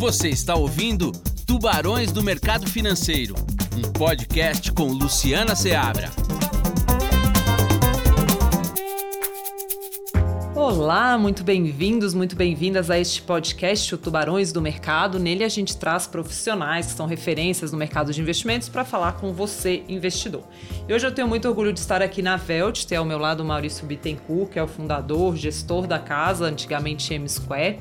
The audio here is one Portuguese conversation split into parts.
Você está ouvindo Tubarões do Mercado Financeiro, um podcast com Luciana Seabra. Olá, muito bem-vindos, muito bem-vindas a este podcast, o Tubarões do Mercado. Nele a gente traz profissionais que são referências no mercado de investimentos para falar com você, investidor. E hoje eu tenho muito orgulho de estar aqui na Velt, ter ao meu lado o Maurício Bittencourt, que é o fundador, gestor da casa, antigamente M Square.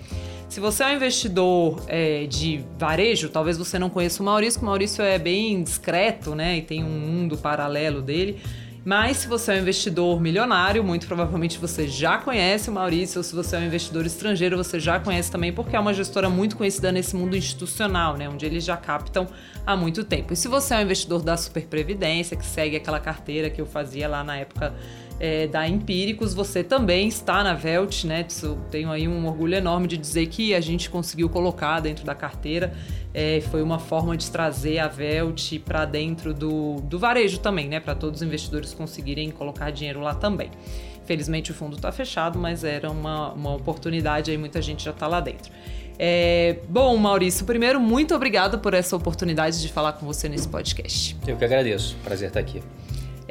Se você é um investidor é, de varejo, talvez você não conheça o Maurício, o Maurício é bem discreto, né? E tem um mundo paralelo dele. Mas se você é um investidor milionário, muito provavelmente você já conhece o Maurício, ou se você é um investidor estrangeiro, você já conhece também, porque é uma gestora muito conhecida nesse mundo institucional, né? Onde eles já captam há muito tempo. E se você é um investidor da Super Previdência, que segue aquela carteira que eu fazia lá na época é, da Empíricos, você também está na Velt, né? Tenho aí um orgulho enorme de dizer que a gente conseguiu colocar dentro da carteira. É, foi uma forma de trazer a Velt para dentro do, do varejo também, né? Para todos os investidores conseguirem colocar dinheiro lá também. Felizmente o fundo está fechado, mas era uma, uma oportunidade aí, muita gente já está lá dentro. É, bom, Maurício, primeiro, muito obrigada por essa oportunidade de falar com você nesse podcast. Eu que agradeço. Prazer estar aqui.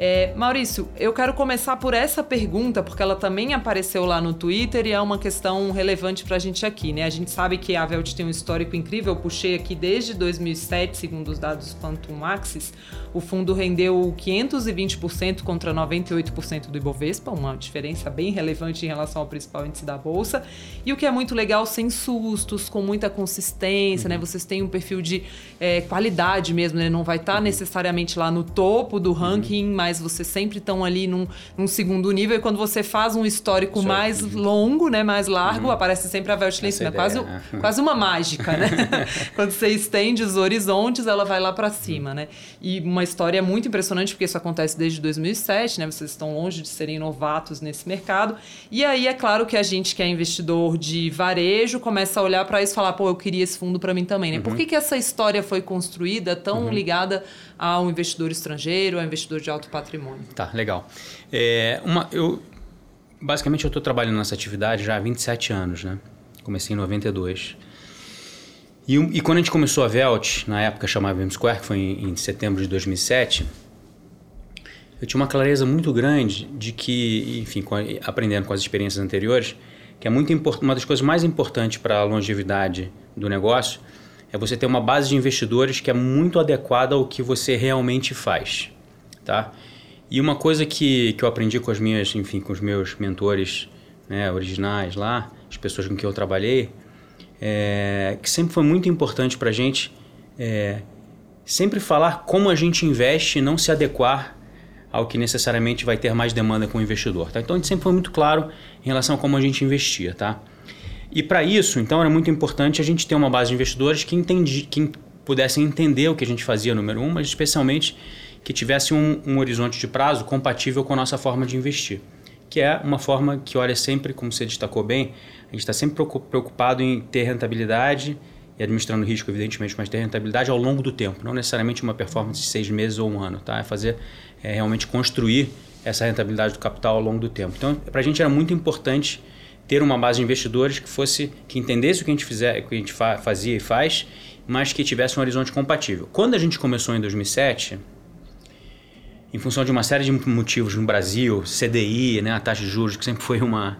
É, Maurício, eu quero começar por essa pergunta, porque ela também apareceu lá no Twitter e é uma questão relevante para a gente aqui, né? A gente sabe que a Velt tem um histórico incrível, eu puxei aqui desde 2007, segundo os dados Quantum Axis, o fundo rendeu 520% contra 98% do Ibovespa, uma diferença bem relevante em relação ao principal índice da bolsa. E o que é muito legal, sem sustos, com muita consistência, né? uhum. né? Vocês têm um perfil de é, qualidade mesmo, né? Não vai estar tá necessariamente lá no topo do uhum. ranking, uhum. mas vocês sempre estão ali num, num, segundo nível. E quando você faz um histórico mais longo, né, mais largo, uhum. aparece sempre a Velt lá em cima. É quase, né? quase uma mágica, né? quando você estende os horizontes, ela vai lá para cima, né? E uma história muito impressionante, porque isso acontece desde 2007, né? Vocês estão longe de serem novatos nesse mercado. E aí é claro que a gente que é investidor de varejo começa a olhar para isso e falar, pô, eu queria esse fundo para mim também, né? Uhum. Por que, que essa história foi construída tão uhum. ligada ao investidor estrangeiro, ao investidor de alto patrimônio. Tá, legal. É, uma, eu, basicamente, eu estou trabalhando nessa atividade já há 27 anos, né? Comecei em 92. E, e quando a gente começou a Velt, na época chamava M Square, que foi em, em setembro de 2007, eu tinha uma clareza muito grande de que, enfim, aprendendo com as experiências anteriores, que é muito uma das coisas mais importantes para a longevidade do negócio é você ter uma base de investidores que é muito adequada ao que você realmente faz, tá? E uma coisa que, que eu aprendi com as minhas, enfim, com os meus mentores né, originais lá, as pessoas com quem eu trabalhei, é, que sempre foi muito importante para a gente, é, sempre falar como a gente investe e não se adequar ao que necessariamente vai ter mais demanda com o investidor. Tá? Então a gente sempre foi muito claro em relação a como a gente investia. Tá? E para isso, então, era muito importante a gente ter uma base de investidores que, entendi, que pudessem entender o que a gente fazia, número um, mas especialmente que tivesse um, um horizonte de prazo compatível com a nossa forma de investir. Que é uma forma que olha sempre, como você destacou bem, a gente está sempre preocupado em ter rentabilidade e administrando risco, evidentemente, mas ter rentabilidade ao longo do tempo, não necessariamente uma performance de seis meses ou um ano, tá? É fazer, é realmente construir essa rentabilidade do capital ao longo do tempo. Então, para a gente era muito importante ter uma base de investidores que fosse que entendesse o que a gente fizer, o que a gente fa fazia e faz, mas que tivesse um horizonte compatível. Quando a gente começou em 2007, em função de uma série de motivos no Brasil, CDI, né, a taxa de juros que sempre foi uma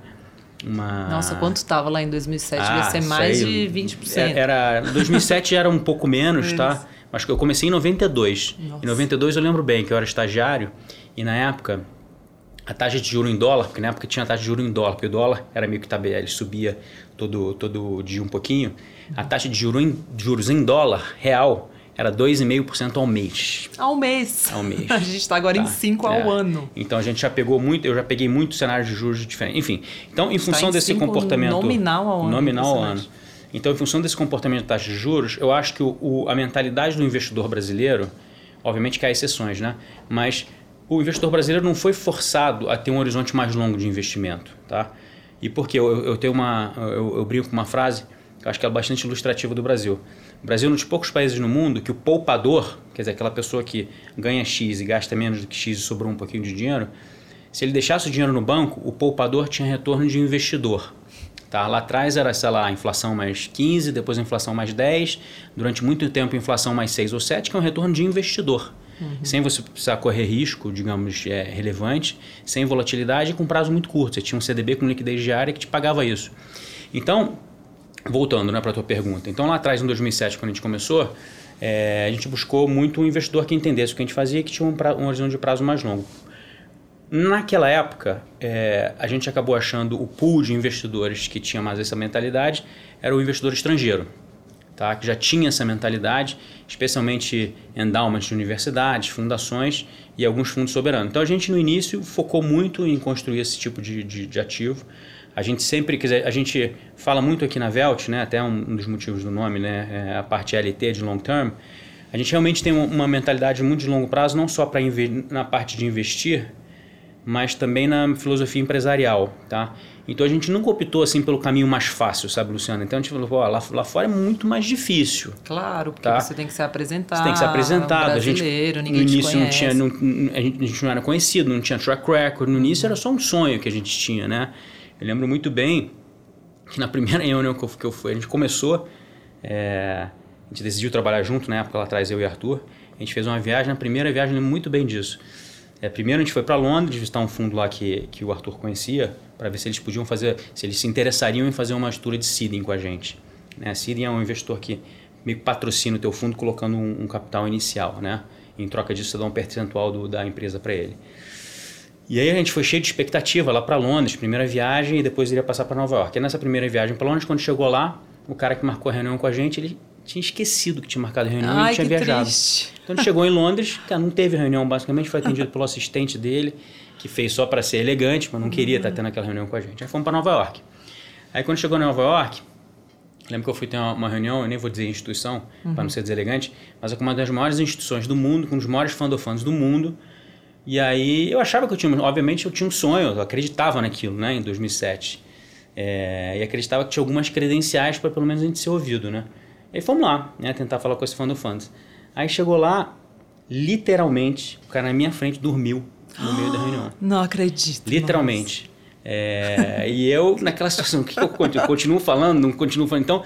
uma... Nossa, quanto estava lá em 2007? Ah, Devia ser mais aí, de 20%. É, era, 2007 era um pouco menos, tá? Mas eu comecei em 92. Nossa. Em 92 eu lembro bem que eu era estagiário e na época a taxa de juro em dólar, porque na época tinha a taxa de juro em dólar, porque o dólar era meio que tabela, ele subia todo, todo dia um pouquinho. A taxa de juro em, juros em dólar real era 2,5% ao mês. Ao mês. Ao mês. A gente está agora tá. em 5 ao é. ano. Então a gente já pegou muito, eu já peguei muitos cenários de juros diferentes. Enfim, então em função tá em desse comportamento. Nominal ao ano. Nominal ao ano. Então, em função desse comportamento de taxa de juros, eu acho que o, o, a mentalidade do investidor brasileiro, obviamente que há exceções, né? Mas o investidor brasileiro não foi forçado a ter um horizonte mais longo de investimento, tá? E por quê? Eu, eu tenho uma, eu, eu brinco com uma frase que eu acho que é bastante ilustrativa do Brasil. O Brasil é um dos poucos países no mundo que o poupador, quer dizer, aquela pessoa que ganha X e gasta menos do que X e sobrou um pouquinho de dinheiro, se ele deixasse o dinheiro no banco, o poupador tinha retorno de investidor. Tá? Lá atrás era, sei lá, inflação mais 15, depois inflação mais 10, durante muito tempo inflação mais 6 ou 7, que é um retorno de investidor. Uhum. Sem você precisar correr risco, digamos, é, relevante, sem volatilidade e com prazo muito curto. Você tinha um CDB com liquidez diária que te pagava isso. Então, voltando né, para a tua pergunta. Então, lá atrás, em 2007, quando a gente começou, é, a gente buscou muito um investidor que entendesse o que a gente fazia e que tinha um, pra, um horizonte de prazo mais longo. Naquela época, é, a gente acabou achando o pool de investidores que tinha mais essa mentalidade era o investidor estrangeiro, tá? que já tinha essa mentalidade, especialmente endowments de universidades, fundações e alguns fundos soberanos. Então a gente no início focou muito em construir esse tipo de, de, de ativo. A gente sempre quiser, a gente fala muito aqui na Velt, né? até um, dos motivos do nome, né? É a parte LT de long term. A gente realmente tem uma mentalidade muito de longo prazo, não só para na parte de investir, mas também na filosofia empresarial, tá? Então a gente nunca optou assim pelo caminho mais fácil, sabe, Luciano? Então a gente falou, lá, lá fora é muito mais difícil. Claro, porque tá? você tem que ser apresentado. Você tem que ser apresentado. a gente, no início não tinha, não, a gente não era conhecido, não tinha track record. No início era só um sonho que a gente tinha, né? Eu lembro muito bem que na primeira reunião que eu, que eu fui, a gente começou, é, a gente decidiu trabalhar junto na época lá atrás, eu e Arthur. A gente fez uma viagem, na primeira viagem, eu lembro muito bem disso é, primeiro a gente foi para Londres visitar um fundo lá que, que o Arthur conhecia, para ver se eles podiam fazer, se eles se interessariam em fazer uma mistura de seeding com a gente. Né? Seeding é um investidor que que patrocina o teu fundo colocando um, um, capital inicial, né? Em troca disso você dá um percentual do, da empresa para ele. E aí a gente foi cheio de expectativa lá para Londres, primeira viagem, e depois iria passar para Nova York. E nessa primeira viagem para Londres, quando chegou lá, o cara que marcou a reunião com a gente, ele tinha esquecido que tinha marcado a reunião Ai, e tinha viajado. Triste. Então ele chegou em Londres, cara, não teve reunião, basicamente foi atendido pelo assistente dele, que fez só para ser elegante, mas não queria uhum. estar tendo aquela reunião com a gente. Aí fomos para Nova York. Aí quando chegou em Nova York, lembro que eu fui ter uma, uma reunião, eu nem vou dizer instituição, uhum. para não ser deselegante, mas é com uma das maiores instituições do mundo, com um dos maiores fandofãs do mundo. E aí eu achava que eu tinha, obviamente eu tinha um sonho, eu acreditava naquilo, né, em 2007. É, e acreditava que tinha algumas credenciais para pelo menos a gente ser ouvido, né? E aí fomos lá, né, tentar falar com esse fã do fãs. Aí chegou lá, literalmente, o cara na minha frente dormiu no meio da reunião. Não acredito. Literalmente. É, e eu, naquela situação, o que eu continuo, continuo falando, não continuo falando. Então,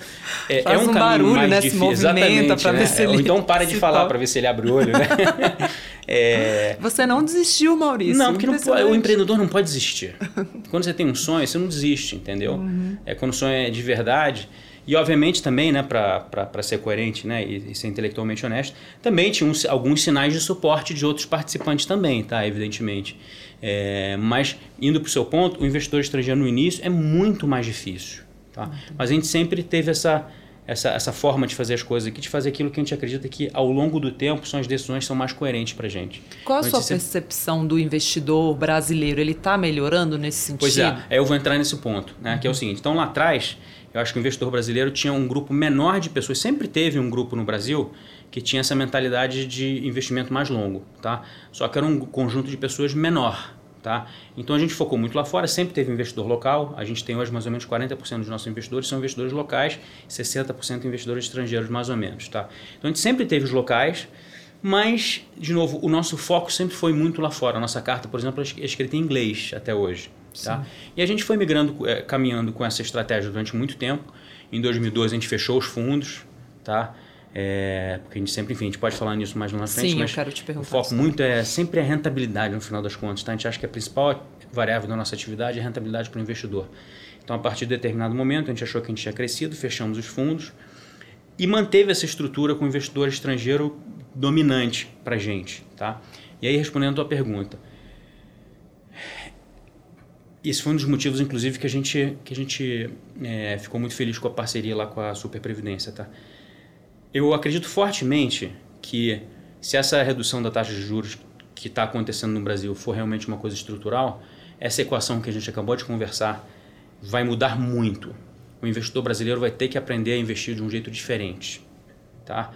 é, Faz é um, um barulho, mais né, difícil. Exatamente, para né? ver se ele. Ou então para de falar para ver se ele abre o olho, né? É... Você não desistiu, Maurício. Não, porque não pode, o empreendedor não pode desistir. Quando você tem um sonho, você não desiste, entendeu? Uhum. É quando o sonho é de verdade. E, obviamente, também, né, para ser coerente né, e, e, ser intelectualmente honesto, também tinha uns, alguns sinais de suporte de outros participantes também, tá? Evidentemente. É, mas, indo para o seu ponto, o investidor estrangeiro no início é muito mais difícil. Tá? Mas a gente sempre teve essa, essa, essa forma de fazer as coisas aqui, de fazer aquilo que a gente acredita que, ao longo do tempo, são as decisões que são mais coerentes para a gente. Qual a então, sua percepção sempre... do investidor brasileiro? Ele está melhorando nesse sentido? Pois é, eu vou entrar nesse ponto, né, uhum. que é o seguinte. Então, lá atrás eu acho que o investidor brasileiro tinha um grupo menor de pessoas, sempre teve um grupo no Brasil que tinha essa mentalidade de investimento mais longo, tá? Só que era um conjunto de pessoas menor, tá? Então a gente focou muito lá fora, sempre teve investidor local, a gente tem hoje mais ou menos 40% dos nossos investidores são investidores locais, 60% investidores estrangeiros mais ou menos, tá? Então a gente sempre teve os locais, mas, de novo, o nosso foco sempre foi muito lá fora. A nossa carta, por exemplo, é escrita em inglês até hoje. Tá? E a gente foi migrando, é, caminhando com essa estratégia durante muito tempo. Em 2012 a gente fechou os fundos, tá? É, porque a gente sempre, enfim, a gente pode falar nisso mais lá na frente, Sim, mas eu quero te perguntar o foco muito é sempre a rentabilidade no final das contas. Tá? A gente acha que a principal variável da nossa atividade é a rentabilidade para o investidor. Então, a partir de determinado momento, a gente achou que a gente tinha crescido, fechamos os fundos e manteve essa estrutura com o investidor estrangeiro dominante para a gente. Tá? E aí, respondendo a tua pergunta, esse foi um dos motivos, inclusive, que a gente, que a gente é, ficou muito feliz com a parceria lá com a Super Previdência. Tá? Eu acredito fortemente que se essa redução da taxa de juros que está acontecendo no Brasil for realmente uma coisa estrutural, essa equação que a gente acabou de conversar vai mudar muito. O investidor brasileiro vai ter que aprender a investir de um jeito diferente. Tá?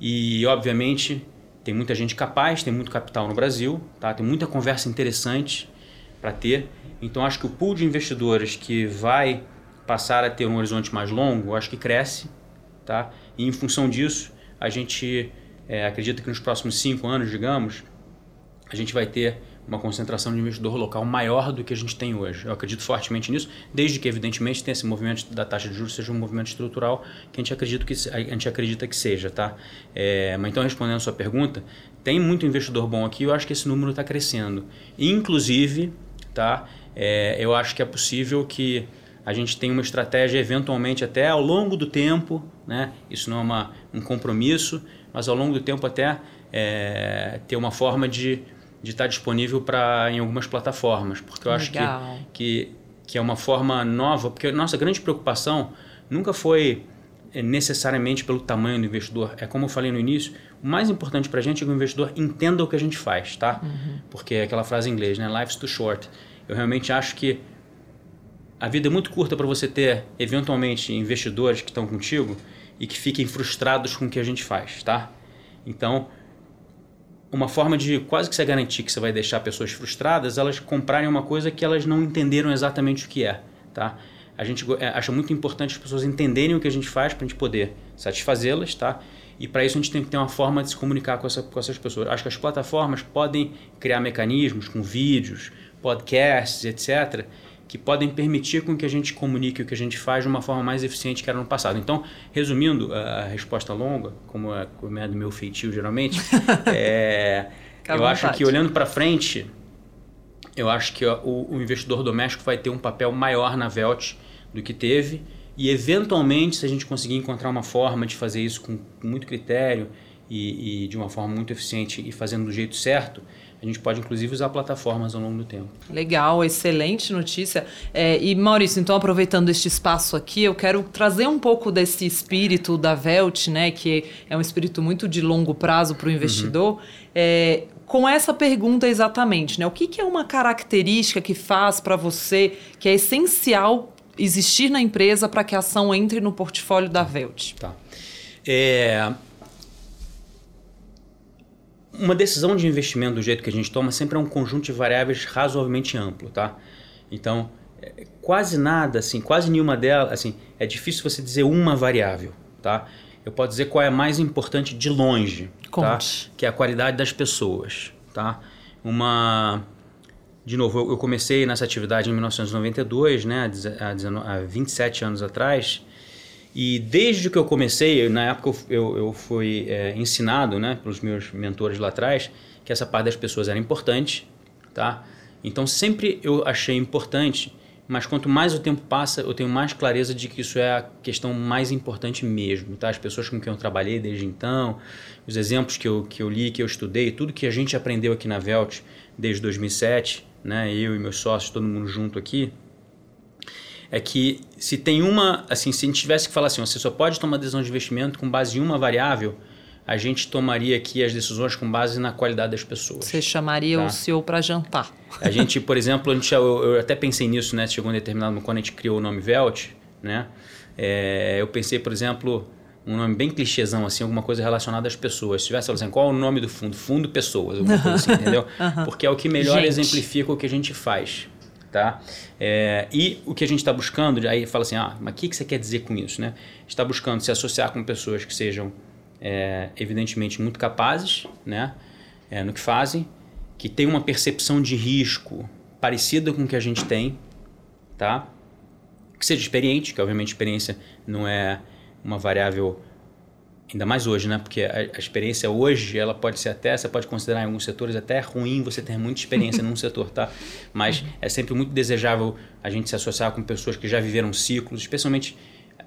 E, obviamente, tem muita gente capaz, tem muito capital no Brasil, tá? tem muita conversa interessante para ter então acho que o pool de investidores que vai passar a ter um horizonte mais longo, acho que cresce, tá? E em função disso, a gente é, acredita que nos próximos cinco anos, digamos, a gente vai ter uma concentração de investidor local maior do que a gente tem hoje. Eu acredito fortemente nisso, desde que, evidentemente, tenha esse movimento da taxa de juros seja um movimento estrutural que a gente acredita que, a gente acredita que seja. Tá? É, mas então, respondendo a sua pergunta, tem muito investidor bom aqui eu acho que esse número está crescendo. Inclusive, tá, é, eu acho que é possível que a gente tenha uma estratégia eventualmente até ao longo do tempo, né? isso não é uma, um compromisso, mas ao longo do tempo até é, ter uma forma de de estar disponível para em algumas plataformas, porque eu acho que, que, que é uma forma nova, porque nossa grande preocupação nunca foi eh, necessariamente pelo tamanho do investidor. É como eu falei no início, o mais importante para a gente é que o investidor entenda o que a gente faz, tá? Uhum. Porque é aquela frase em inglês, né? Life's too short. Eu realmente acho que a vida é muito curta para você ter, eventualmente, investidores que estão contigo e que fiquem frustrados com o que a gente faz, tá? Então, uma forma de quase que você garantir que você vai deixar pessoas frustradas, elas comprarem uma coisa que elas não entenderam exatamente o que é, tá? A gente é, acha muito importante as pessoas entenderem o que a gente faz para a gente poder satisfazê-las, tá? E para isso a gente tem que ter uma forma de se comunicar com, essa, com essas pessoas. Acho que as plataformas podem criar mecanismos com vídeos, podcasts, etc., que podem permitir com que a gente comunique o que a gente faz de uma forma mais eficiente que era no passado. Então, resumindo a resposta longa, como é, como é do meu feitio geralmente, é, eu acho que olhando para frente, eu acho que o, o, investidor doméstico vai ter um papel maior na Velt do que teve e eventualmente, se a gente conseguir encontrar uma forma de fazer isso com muito critério e, e de uma forma muito eficiente e fazendo do jeito certo, a gente pode, inclusive, usar plataformas ao longo do tempo. Legal, excelente notícia. É, e, Maurício, então, aproveitando este espaço aqui, eu quero trazer um pouco desse espírito da Velt, né, que é um espírito muito de longo prazo para o investidor. Uhum. É, com essa pergunta exatamente, né? O que, que é uma característica que faz para você que é essencial existir na empresa para que a ação entre no portfólio da Velt? Tá. É, uma decisão de investimento do jeito que a gente toma sempre é um conjunto de variáveis razoavelmente amplo, tá? Então, é, quase nada, assim, quase nenhuma delas, assim, é difícil você dizer uma variável, tá? Eu posso dizer qual é a mais importante de longe, tá? Conte. tá? Que é a qualidade das pessoas, tá? Uma de novo, eu comecei nessa atividade em 1992, né, há 27 anos atrás, e desde que eu comecei, na época eu, eu fui é, ensinado né, pelos meus mentores lá atrás que essa parte das pessoas era importante. Tá? Então sempre eu achei importante, mas quanto mais o tempo passa, eu tenho mais clareza de que isso é a questão mais importante mesmo. Tá? As pessoas com quem eu trabalhei desde então, os exemplos que eu, que eu li, que eu estudei, tudo que a gente aprendeu aqui na Velt desde 2007, né, eu e meus sócios, todo mundo junto aqui, é que se tem uma, assim, se a gente tivesse que falar assim, você só pode tomar decisão de investimento com base em uma variável, a gente tomaria aqui as decisões com base na qualidade das pessoas. Você chamaria tá? o CEO para jantar. A gente, por exemplo, a gente, eu, eu, até pensei nisso, né? Chegou um determinado momento quando a gente criou o nome Velt, né? É, eu pensei, por exemplo, um nome bem clichêzão, assim, alguma coisa relacionada às pessoas. Se tivesse assim, qual é o nome do fundo? Fundo Pessoas, alguma coisa assim, entendeu? Porque é o que melhor gente. exemplifica o que a gente faz. Tá? É, e o que a gente está buscando, aí fala assim, ah, mas o que, que você quer dizer com isso? Né? está buscando se associar com pessoas que sejam, é, evidentemente, muito capazes né? É, no que fazem, que tenham uma percepção de risco parecida com o que a gente tem, tá? que seja experiente, que obviamente experiência não é uma variável Ainda mais hoje, né? Porque a, a, experiência hoje, ela pode ser até, você pode considerar em alguns setores até ruim você ter muita experiência num setor, tá? Mas é sempre muito desejável a gente se associar com pessoas que já viveram ciclos, especialmente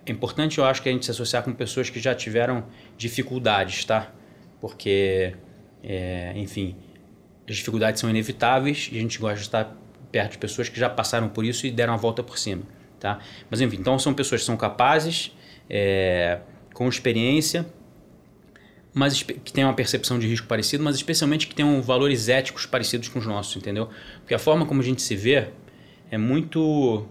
é importante eu acho que a gente se associar com pessoas que já tiveram dificuldades, tá? Porque, é, enfim, as dificuldades são inevitáveis e a gente gosta de estar perto de pessoas que já passaram por isso e deram a volta por cima, tá? Mas enfim, então são pessoas que são capazes, é, com experiência, mas que tenham uma percepção de risco parecido, mas especialmente que tenham valores éticos parecidos com os nossos, entendeu? Porque a forma como a gente se vê é muito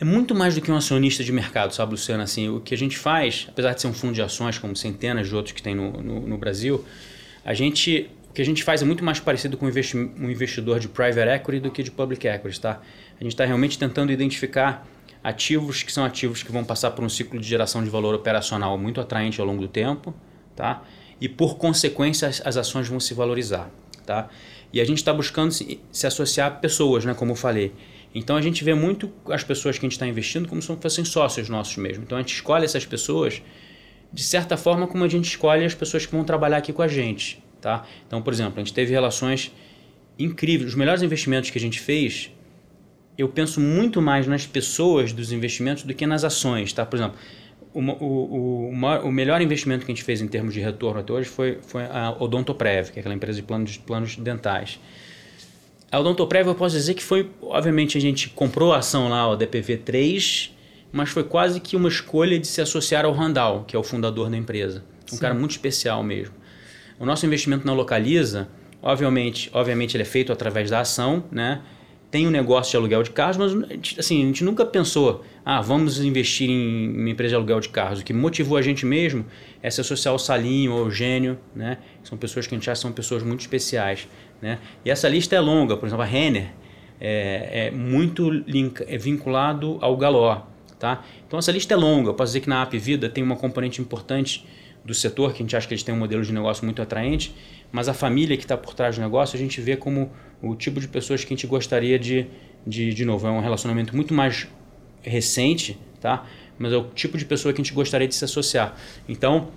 é muito mais do que um acionista de mercado, sabe, Luciano? Assim, o que a gente faz, apesar de ser um fundo de ações, como centenas de outros que tem no, no, no Brasil, a gente, o que a gente faz é muito mais parecido com um investidor de private equity do que de public equity, tá? A gente está realmente tentando identificar ativos que são ativos que vão passar por um ciclo de geração de valor operacional muito atraente ao longo do tempo, tá? E por consequência as, as ações vão se valorizar, tá? E a gente está buscando se, se, associar a pessoas, né, como eu falei. Então a gente vê muito as pessoas que a gente está investindo como se fossem sócios nossos mesmo. Então a gente escolhe essas pessoas de certa forma como a gente escolhe as pessoas que vão trabalhar aqui com a gente. Tá? Então, por exemplo, a gente teve relações incríveis. Os melhores investimentos que a gente fez, eu penso muito mais nas pessoas dos investimentos do que nas ações. Tá? Por exemplo, o, o, o, o melhor investimento que a gente fez em termos de retorno até hoje foi, foi a Odontoprev, que é aquela empresa de planos, planos dentais. A Odontoprev eu posso dizer que foi, obviamente, a gente comprou a ação lá, o DPV3, mas foi quase que uma escolha de se associar ao Randall, que é o fundador da empresa. Um Sim. cara muito especial mesmo. O nosso investimento na Localiza, obviamente, obviamente ele é feito através da ação, né? Tem um negócio de aluguel de carros, mas assim, a gente nunca pensou, ah, vamos investir em uma empresa de aluguel de carros. O que motivou a gente mesmo é se associar ao Salinho, ao Eugênio, né? São pessoas que a gente acha são pessoas muito especiais, né? E essa lista é longa, por exemplo, a Renner é, é muito link, é vinculado ao Galó, tá? Então essa lista é longa. Eu posso dizer que na App Vida tem uma componente importante do setor, que a gente acha que eles têm um modelo de negócio muito atraente, mas a família que está por trás do negócio a gente vê como o tipo de pessoas que a gente gostaria de, de, de novo, é um relacionamento muito mais recente, tá? mas é o tipo de pessoa que a gente gostaria de se associar. Então,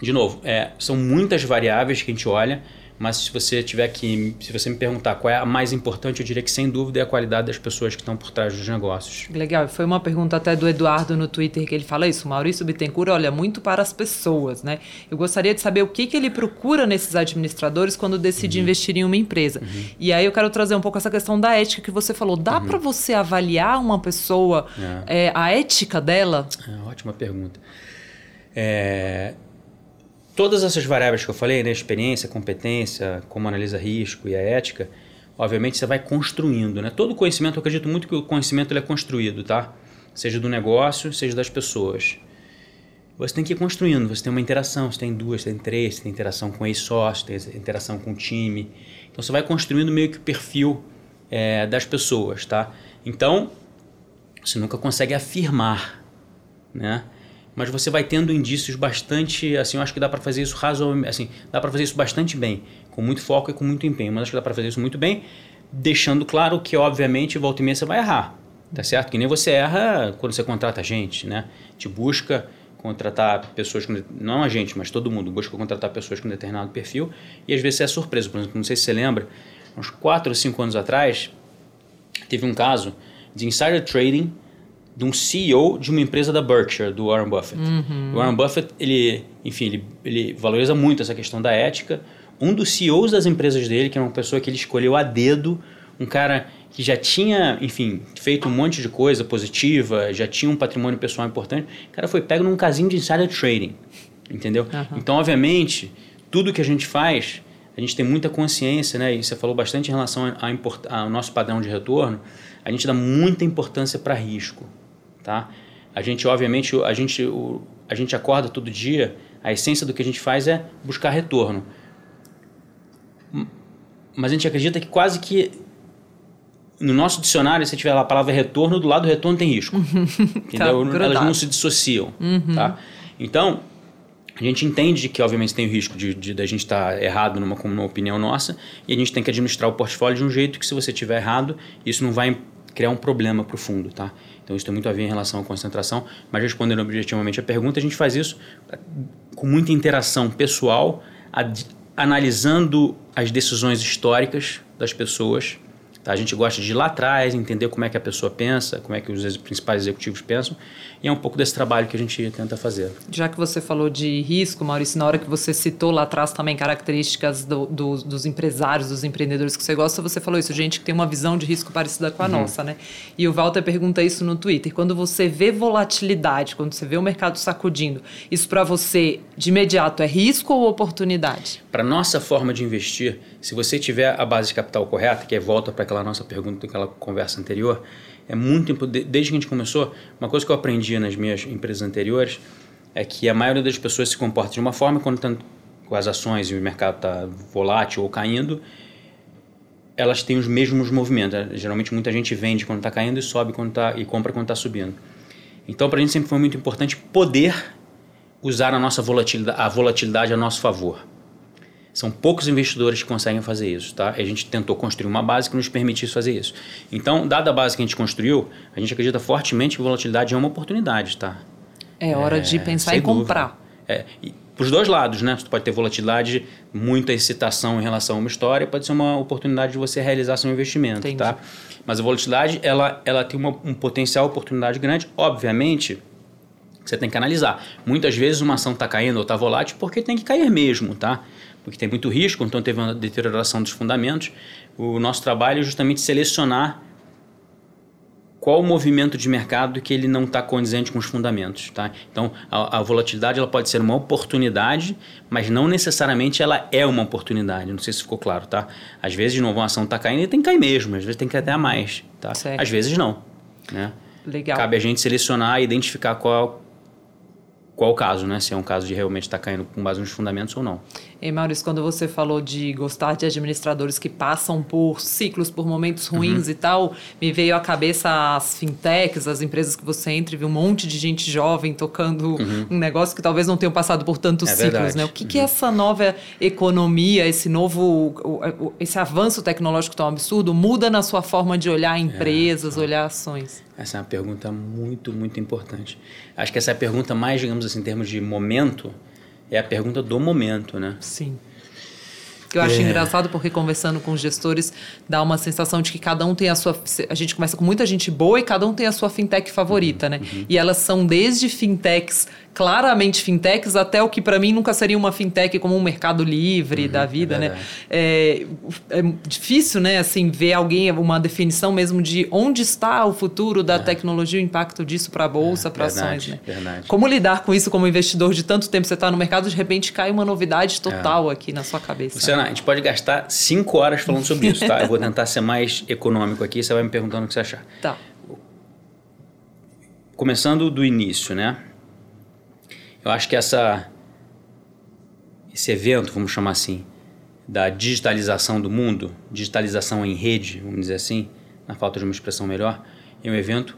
de novo, é, são muitas variáveis que a gente olha, mas se você tiver que, se você me perguntar qual é a mais importante, eu diria que sem dúvida é a qualidade das pessoas que estão por trás dos negócios. Legal, foi uma pergunta até do Eduardo no Twitter que ele fala isso. Maurício Bittencourt olha muito para as pessoas, né? Eu gostaria de saber o que, que ele procura nesses administradores quando decide uhum. investir em uma empresa. Uhum. E aí eu quero trazer um pouco essa questão da ética que você falou. Dá uhum. para você avaliar uma pessoa, é. É, a ética dela? É, ótima pergunta. É, todas essas variáveis que eu falei, né, experiência, competência, como analisa risco e a ética, obviamente você vai construindo, né? Todo conhecimento, eu acredito muito que o conhecimento ele é construído, tá? Seja do negócio, seja das pessoas. Você tem que ir construindo, você tem uma interação, você tem duas, você tem três, você tem interação com ex-sócio, tem interação com o time. Então você vai construindo meio que o perfil é, das pessoas, tá? Então, você nunca consegue afirmar, né? Mas você vai tendo indícios bastante, assim, eu acho que dá para fazer isso razoavelmente, assim, dá para fazer isso bastante bem, com muito foco e com muito empenho, mas acho que dá para fazer isso muito bem, deixando claro que obviamente volta e meia você vai errar, tá certo? Que nem você erra quando você contrata gente, né? Te busca contratar pessoas com, não a gente, mas todo mundo busca contratar pessoas com determinado perfil e às vezes você é surpreso, por exemplo, não sei se você lembra, uns 4 ou 5 anos atrás, teve um caso de insider trading de um CEO de uma empresa da Berkshire, do Warren Buffett. Uhum. O Warren Buffett, ele, enfim, ele, ele valoriza muito essa questão da ética. Um dos CEOs das empresas dele, que é uma pessoa que ele escolheu a dedo, um cara que já tinha, enfim, feito um monte de coisa positiva, já tinha um patrimônio pessoal importante, o cara foi pego num casinho de insider trading, entendeu? Uhum. Então, obviamente, tudo que a gente faz, a gente tem muita consciência, né? E você falou bastante em relação ao nosso padrão de retorno, a gente dá muita importância para risco tá? A gente, obviamente, a gente, o, a gente acorda todo dia, a essência do que a gente faz é buscar retorno. Mas a gente acredita que quase que no nosso dicionário, se tiver lá a palavra retorno, do lado do retorno tem risco. tá, entendeu? Elas não se dissociam, uhum. tá? Então, a gente entende que, obviamente, tem o risco de, de, de a gente estar tá errado numa, numa opinião nossa e a gente tem que administrar o portfólio de um jeito que, se você estiver errado, isso não vai criar um problema para o fundo, tá? Então isso tem muito a ver em relação à concentração, mas respondendo objetivamente a pergunta, a gente faz isso eh, com muita interação pessoal, analisando as decisões históricas das pessoas Tá? A gente gosta de ir lá atrás, entender como é que a pessoa pensa, como é que os principais executivos pensam, e é um pouco desse trabalho que a gente tenta fazer. Já que você falou de risco, Maurício, na hora que você citou lá atrás também características do, do, dos empresários, dos empreendedores que você gosta, você falou isso, gente que tem uma visão de risco parecida com a uhum. nossa, né? E o Walter pergunta isso no Twitter. Quando você vê volatilidade, quando você vê o mercado sacudindo, isso para você, de imediato, é risco ou oportunidade? Para nossa forma de investir, se você tiver a base de capital correta, que é volta para aquela nossa pergunta, aquela conversa anterior, é muito desde que a gente começou, uma coisa que eu aprendi nas minhas empresas anteriores é que a maioria das pessoas se comporta de uma forma quando com as ações e o mercado está volátil ou caindo, elas têm os mesmos movimentos. Geralmente muita gente vende quando está caindo e sobe quando tá, e compra quando está subindo. Então para a gente sempre foi muito importante poder usar a nossa volatilidade, a volatilidade a nosso favor. São poucos investidores que conseguem fazer isso, tá? A gente tentou construir uma base que nos permitisse fazer isso. Então, dada a base que a gente construiu, a gente acredita fortemente que volatilidade é uma oportunidade, tá? É hora é, de pensar em comprar. É, para os dois lados, né? Você pode ter volatilidade, muita excitação em relação a uma história, pode ser uma oportunidade de você realizar seu investimento, Entendi. tá? Mas a volatilidade, ela, ela tem uma, um potencial oportunidade grande. Obviamente, você tem que analisar. Muitas vezes uma ação está caindo ou está volátil porque tem que cair mesmo, tá? Porque tem muito risco, então teve uma deterioração dos fundamentos. O nosso trabalho é justamente selecionar qual o movimento de mercado que ele não está condizente com os fundamentos. Tá? Então, a, a, volatilidade ela pode ser uma oportunidade, mas não necessariamente ela é uma oportunidade. Não sei se ficou claro. Tá? Às vezes, de novo, uma ação está caindo e tem que cair mesmo. Às vezes tem que cair até a mais. Tá? Às vezes não. Né? Legal. Cabe a gente selecionar e identificar qual, qual o caso, né? Se é um caso de realmente estar tá caindo com base nos fundamentos ou não. E Maurício, quando você falou de gostar de administradores que passam por ciclos, por momentos ruins uhum. e tal, me veio à cabeça as fintechs, as empresas que você entra e vê um monte de gente jovem tocando uhum. um negócio que talvez não tenham passado por tantos é ciclos, verdade. né? O que, uhum. que é essa nova economia, esse novo, esse avanço tecnológico tão absurdo muda na sua forma de olhar empresas, é. olhar ações? Essa é uma pergunta muito, muito importante. Acho que essa é a pergunta mais, digamos assim, em termos de momento, é a pergunta do momento, né? Sim. Eu acho é. engraçado porque conversando com os gestores dá uma sensação de que cada um tem a sua. A gente começa com muita gente boa e cada um tem a sua fintech favorita, né? Uhum. E elas são desde fintechs claramente fintechs até o que para mim nunca seria uma fintech como um mercado livre uhum, da vida, é né? É, é, difícil, né, assim, ver alguém uma definição mesmo de onde está o futuro da é. tecnologia, o impacto disso para a bolsa, para ações, né? Verdade. Como lidar com isso como investidor de tanto tempo você está no mercado, de repente cai uma novidade total é. aqui na sua cabeça. Luciana, a gente pode gastar cinco horas falando sobre isso, tá? Eu vou tentar ser mais econômico aqui, você vai me perguntando o que você achar. Tá. Começando do início, né? Eu acho que essa esse evento, vamos chamar assim, da digitalização do mundo, digitalização em rede, vamos dizer assim, na falta de uma expressão melhor, é um evento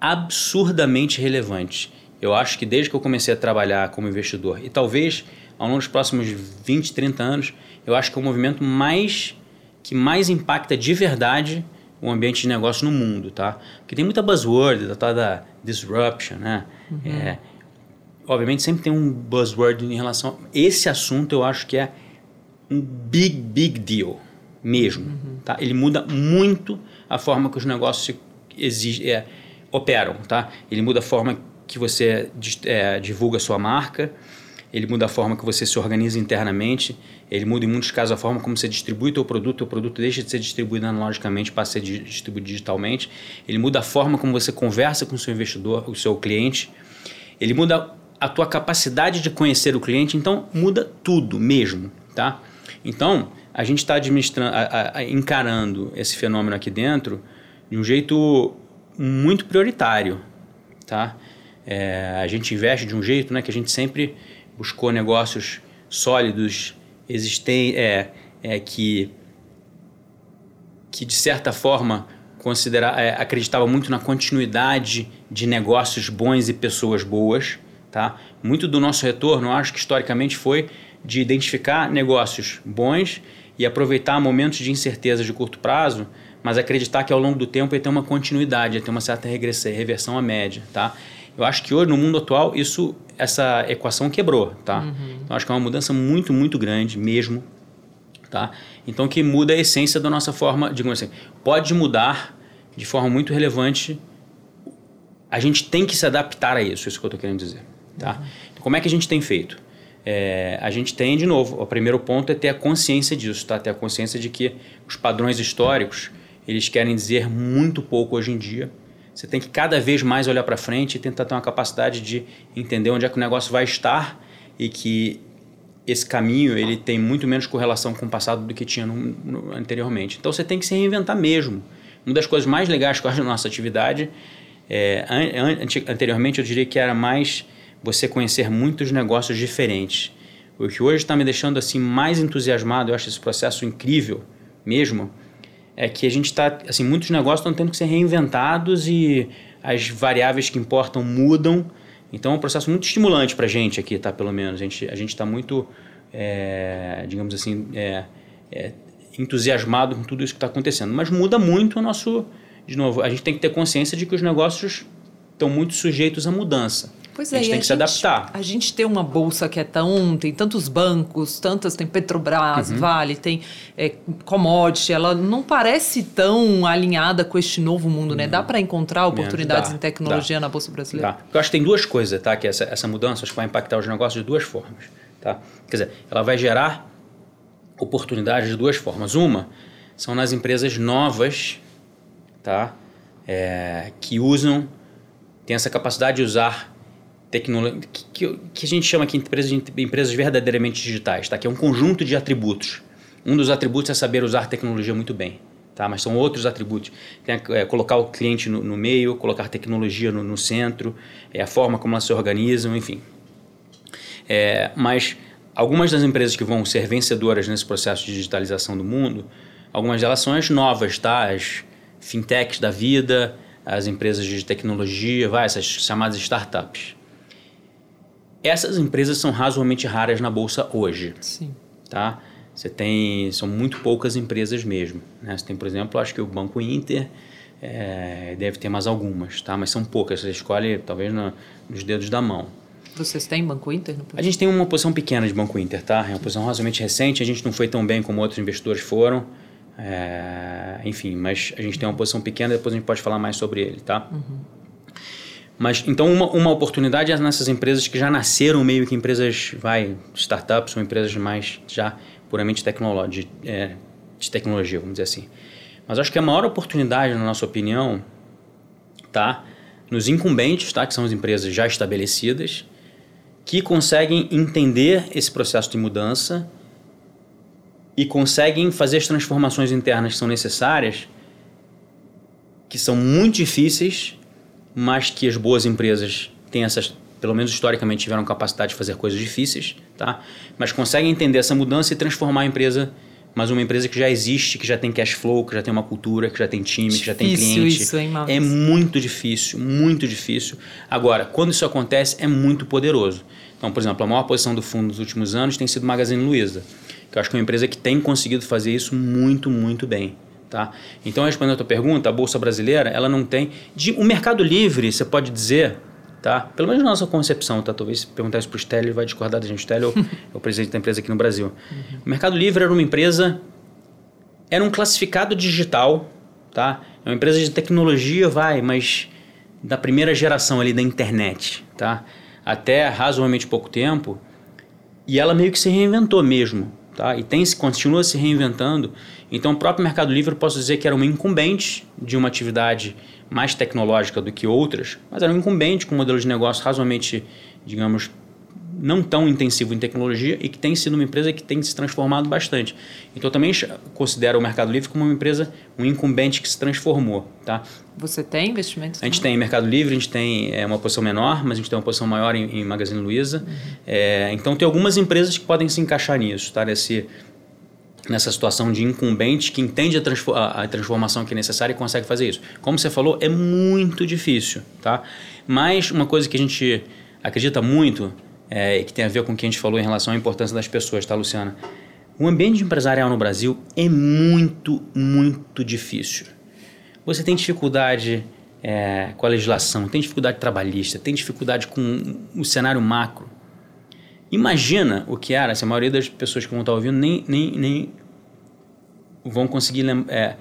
absurdamente relevante. Eu acho que desde que eu comecei a trabalhar como investidor, e talvez ao longo dos próximos 20, 30 anos, eu acho que é o movimento mais que mais impacta de verdade o ambiente de negócio no mundo, tá? Porque tem muita buzzword, da tal da disruption, né? Uhum. É, obviamente sempre tem um buzzword em relação a esse assunto eu acho que é um big big deal mesmo uhum. tá ele muda muito a forma que os negócios exige, é, operam tá ele muda a forma que você é, divulga a sua marca ele muda a forma que você se organiza internamente ele muda em muitos casos a forma como você distribui o seu produto o produto deixa de ser distribuído analogicamente para ser distribuído digitalmente ele muda a forma como você conversa com o seu investidor o seu cliente ele muda a tua capacidade de conhecer o cliente, então muda tudo mesmo, tá? Então, a gente está encarando esse fenômeno aqui dentro de um jeito muito prioritário, tá? É, a gente investe de um jeito, né, que a gente sempre buscou negócios sólidos, existem, é, é que que de certa forma considera, é, acreditava muito na continuidade de negócios bons e pessoas boas. Tá? Muito do nosso retorno, acho que historicamente foi de identificar negócios bons e aproveitar momentos de incerteza de curto prazo, mas acreditar que ao longo do tempo ia ter uma continuidade, ia ter uma certa regressão, reversão à média. Tá? Eu acho que hoje, no mundo atual, isso, essa equação quebrou. Tá? Uhum. Então, acho que é uma mudança muito, muito grande mesmo. Tá? Então, que muda a essência da nossa forma, digamos assim, pode mudar de forma muito relevante. A gente tem que se adaptar a isso, isso que eu estou querendo dizer. Tá? Uhum. Como é que a gente tem feito? É, a gente tem, de novo, o primeiro ponto é ter a consciência disso, tá? ter a consciência de que os padrões históricos eles querem dizer muito pouco hoje em dia. Você tem que cada vez mais olhar para frente e tentar ter uma capacidade de entender onde é que o negócio vai estar e que esse caminho ele tem muito menos correlação com o passado do que tinha no, no, anteriormente. Então você tem que se reinventar mesmo. Uma das coisas mais legais que eu acho da nossa atividade, é, an, an, anteriormente eu diria que era mais você conhecer muitos negócios diferentes. O que hoje está me deixando assim mais entusiasmado, eu acho esse processo incrível mesmo, é que a gente está, assim, muitos negócios estão tendo que ser reinventados e as variáveis que importam mudam. Então é um processo muito estimulante para a gente aqui, tá? Pelo menos a gente a gente está muito é, digamos assim, é, é, entusiasmado com tudo isso que está acontecendo. Mas muda muito o nosso. De novo, a gente tem que ter consciência de que os negócios estão muito sujeitos à mudança. Pois é, a gente tem que se adaptar. A gente tem uma bolsa que é tão. tem tantos bancos, tantas, tem Petrobras, uhum. Vale, tem é, commodity, ela não parece tão alinhada com este novo mundo, né? Dá para encontrar oportunidades dá, em tecnologia dá, na Bolsa Brasileira? Dá. Eu acho que tem duas coisas, tá? Que essa, essa mudança acho que vai impactar os negócios de duas formas. Tá? Quer dizer, ela vai gerar oportunidades de duas formas. Uma são nas empresas novas, tá? É, que usam, tem essa capacidade de usar tecnologia, que, que, a gente chama aqui empresas, de empresas verdadeiramente digitais, tá? que é um conjunto de atributos. Um dos atributos é saber usar tecnologia muito bem, tá? mas são outros atributos. Tem é, colocar o cliente no, no, meio, colocar tecnologia no, no centro, é a forma como elas se organizam, enfim. É, mas algumas das empresas que vão ser vencedoras nesse processo de digitalização do mundo, algumas delas são as novas, tá? As fintechs da vida, as empresas de tecnologia, vai, essas chamadas startups. Essas empresas são razoavelmente raras na bolsa hoje. Sim. Tá? Você tem, são muito poucas empresas mesmo. Né? Você tem, por exemplo, acho que o Banco Inter é, deve ter mais algumas, tá? Mas são poucas. Você escolhe talvez no, nos dedos da mão. Vocês têm Banco Inter? A gente tem uma posição pequena de Banco Inter, tá? É uma posição razoavelmente recente. A gente não foi tão bem como outros investidores foram. É, enfim, mas a gente tem uma posição pequena. Depois a gente pode falar mais sobre ele, tá? Uhum. Mas então uma, uma oportunidade é nessas empresas que já nasceram meio que empresas, vai, startups ou empresas mais já puramente de, é, de tecnologia, vamos dizer assim. Mas acho que a maior oportunidade, na nossa opinião, tá nos incumbentes, tá, que são as empresas já estabelecidas, que conseguem entender esse processo de mudança e conseguem fazer as transformações internas que são necessárias, que são muito difíceis, mas que as boas empresas têm essas, pelo menos historicamente, tiveram capacidade de fazer coisas difíceis, tá? Mas conseguem entender essa mudança e transformar a empresa mas uma empresa que já existe, que já tem cash flow, que já tem uma cultura, que já tem time, difícil que já tem cliente. Isso, hein, é muito difícil, muito difícil. Agora, quando isso acontece, é muito poderoso. Então, por exemplo, a maior posição do fundo nos últimos anos tem sido Magazine Luiza, que eu acho que é uma empresa que tem conseguido fazer isso muito, muito bem. Tá? Então, respondendo a tua pergunta, a Bolsa Brasileira, ela não tem... De, o Mercado Livre, você pode dizer, tá? Pelo menos na nossa concepção, tá? Talvez se perguntar isso para o Stélio, ele vai discordar da gente. O Stélio é o presidente da empresa aqui no Brasil. Uhum. O Mercado Livre era uma empresa, era um classificado digital, tá? É uma empresa de tecnologia, vai, mas da primeira geração ali da internet, tá? Até razoavelmente pouco tempo, e ela meio que se reinventou mesmo, tá? E tem, continua se reinventando. Então, o próprio Mercado Livre, posso dizer que era uma incumbente de uma atividade mais tecnológica do que outras, mas era um incumbente com um modelo de negócio razoavelmente, digamos, não tão intensivo em tecnologia e que tem sido uma empresa que tem se transformado bastante. Então eu também considero o Mercado Livre como uma empresa, um incumbente que se transformou. Tá? Você tem investimentos? A gente tem Mercado Livre, a gente tem é, uma posição menor, mas a gente tem uma posição maior em, em Magazine Luiza. Uhum. É, então tem algumas empresas que podem se encaixar nisso, tá? Nesse, nessa situação de incumbente que entende a, transform a, transformação que é necessária e consegue fazer isso. Como você falou, é muito difícil, tá? Mas uma coisa que a gente acredita muito é, que tem a ver com o que a gente falou em relação à importância das pessoas, tá, Luciana? O ambiente empresarial no Brasil é muito, muito difícil. Você tem dificuldade é, com a legislação, tem dificuldade trabalhista, tem dificuldade com o cenário macro. Imagina o que era, se a maioria das pessoas que vão estar ouvindo nem, nem, nem vão conseguir é,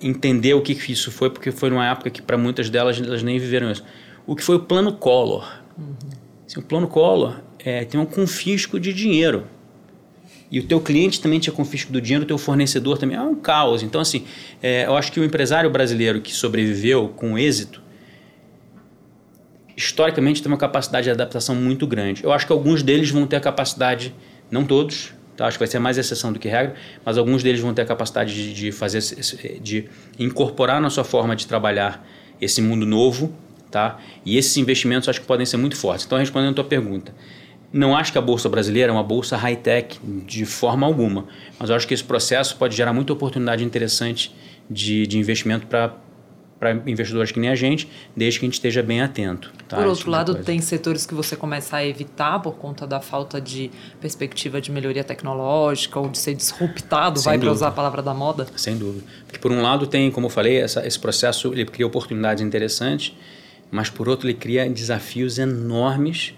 entender o que, que isso foi, porque foi numa época que para muitas delas elas nem viveram isso. O que foi o plano Collor. Uhum. Assim, o plano Collor é, tem um confisco de dinheiro. E o teu cliente também tinha confisco do dinheiro, o teu fornecedor também. É um caos. Então, assim, é, eu acho que o empresário brasileiro que sobreviveu com êxito, historicamente tem uma capacidade de adaptação muito grande. Eu acho que alguns deles vão ter a capacidade, não todos, Tá? Acho que vai ser mais exceção do que regra, mas alguns deles vão ter a capacidade de, de fazer, de incorporar na sua forma de trabalhar esse mundo novo, tá? E esses investimentos acho que podem ser muito fortes. Então, respondendo a tua pergunta, não acho que a bolsa brasileira é uma bolsa high-tech de forma alguma, mas acho que esse processo pode gerar muita oportunidade interessante de, de investimento para para investidores que nem a gente, desde que a gente esteja bem atento. Tá? Por outro tipo lado, tem setores que você começa a evitar por conta da falta de perspectiva de melhoria tecnológica ou de ser disruptado, Sem vai para usar a palavra da moda? Sem dúvida. Porque por um lado tem, como eu falei, essa, esse processo ele cria oportunidades interessantes, mas por outro ele cria desafios enormes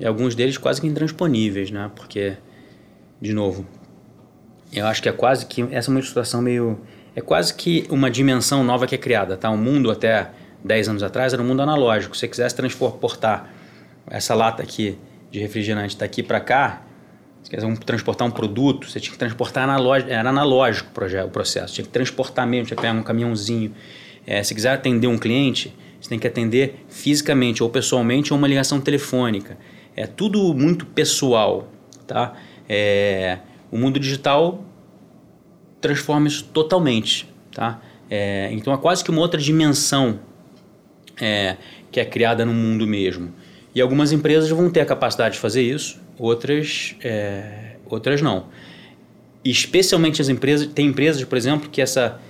e alguns deles quase que intransponíveis, né? Porque, de novo, eu acho que é quase que essa é uma situação meio é quase que uma dimensão nova que é criada, tá? O mundo até 10 anos atrás era um mundo analógico. Se você quisesse transportar essa lata aqui de refrigerante daqui para cá, se quisesse transportar um produto, você tinha que transportar analógico, era analógico o processo, tinha que transportar mesmo, tinha que pegar um caminhãozinho. É, se quiser atender um cliente, você tem que atender fisicamente ou pessoalmente ou uma ligação telefônica. É tudo muito pessoal, tá? É, o mundo digital transforma isso totalmente, tá? É, então é quase que uma outra dimensão é, que é criada no mundo mesmo. E algumas empresas vão ter a capacidade de fazer isso, outras, é, outras não. Especialmente as empresas, tem empresas, por exemplo, que essa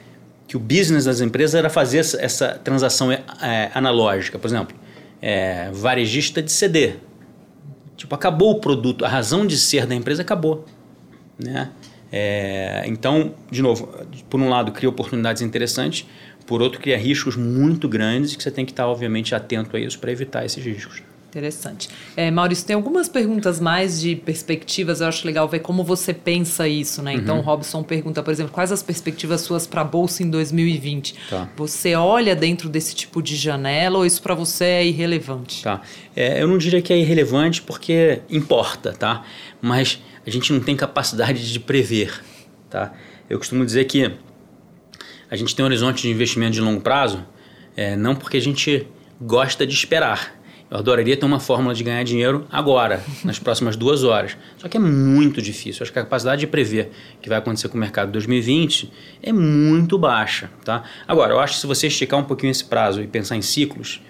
que o business das empresas era fazer essa, transação é, analógica, por exemplo, é, varejista de CD. Tipo, acabou o produto, a razão de ser da empresa acabou, né? É, então, de novo, por um lado cria oportunidades interessantes, por outro cria riscos muito grandes que você tem que estar, obviamente, atento a isso para evitar esses riscos. Interessante. É, Maurício, tem algumas perguntas mais de perspectivas, eu acho legal ver como você pensa isso, né? Então, uhum. o Robson pergunta, por exemplo, quais as perspectivas suas para a Bolsa em 2020? Tá. Você olha dentro desse tipo de janela ou isso para você é irrelevante? Tá. É, eu não diria que é irrelevante porque importa, tá? Mas a gente não tem capacidade de prever, tá? Eu costumo dizer que a gente tem um horizonte de investimento de longo prazo, é, não porque a gente gosta de esperar. Eu adoraria ter uma fórmula de ganhar dinheiro agora, nas próximas duas horas. Só que é muito difícil. Acho que a capacidade de prever o que vai acontecer com o mercado em 2020 é muito baixa. Tá? Agora, eu acho que se você esticar um pouquinho esse prazo e pensar em ciclos,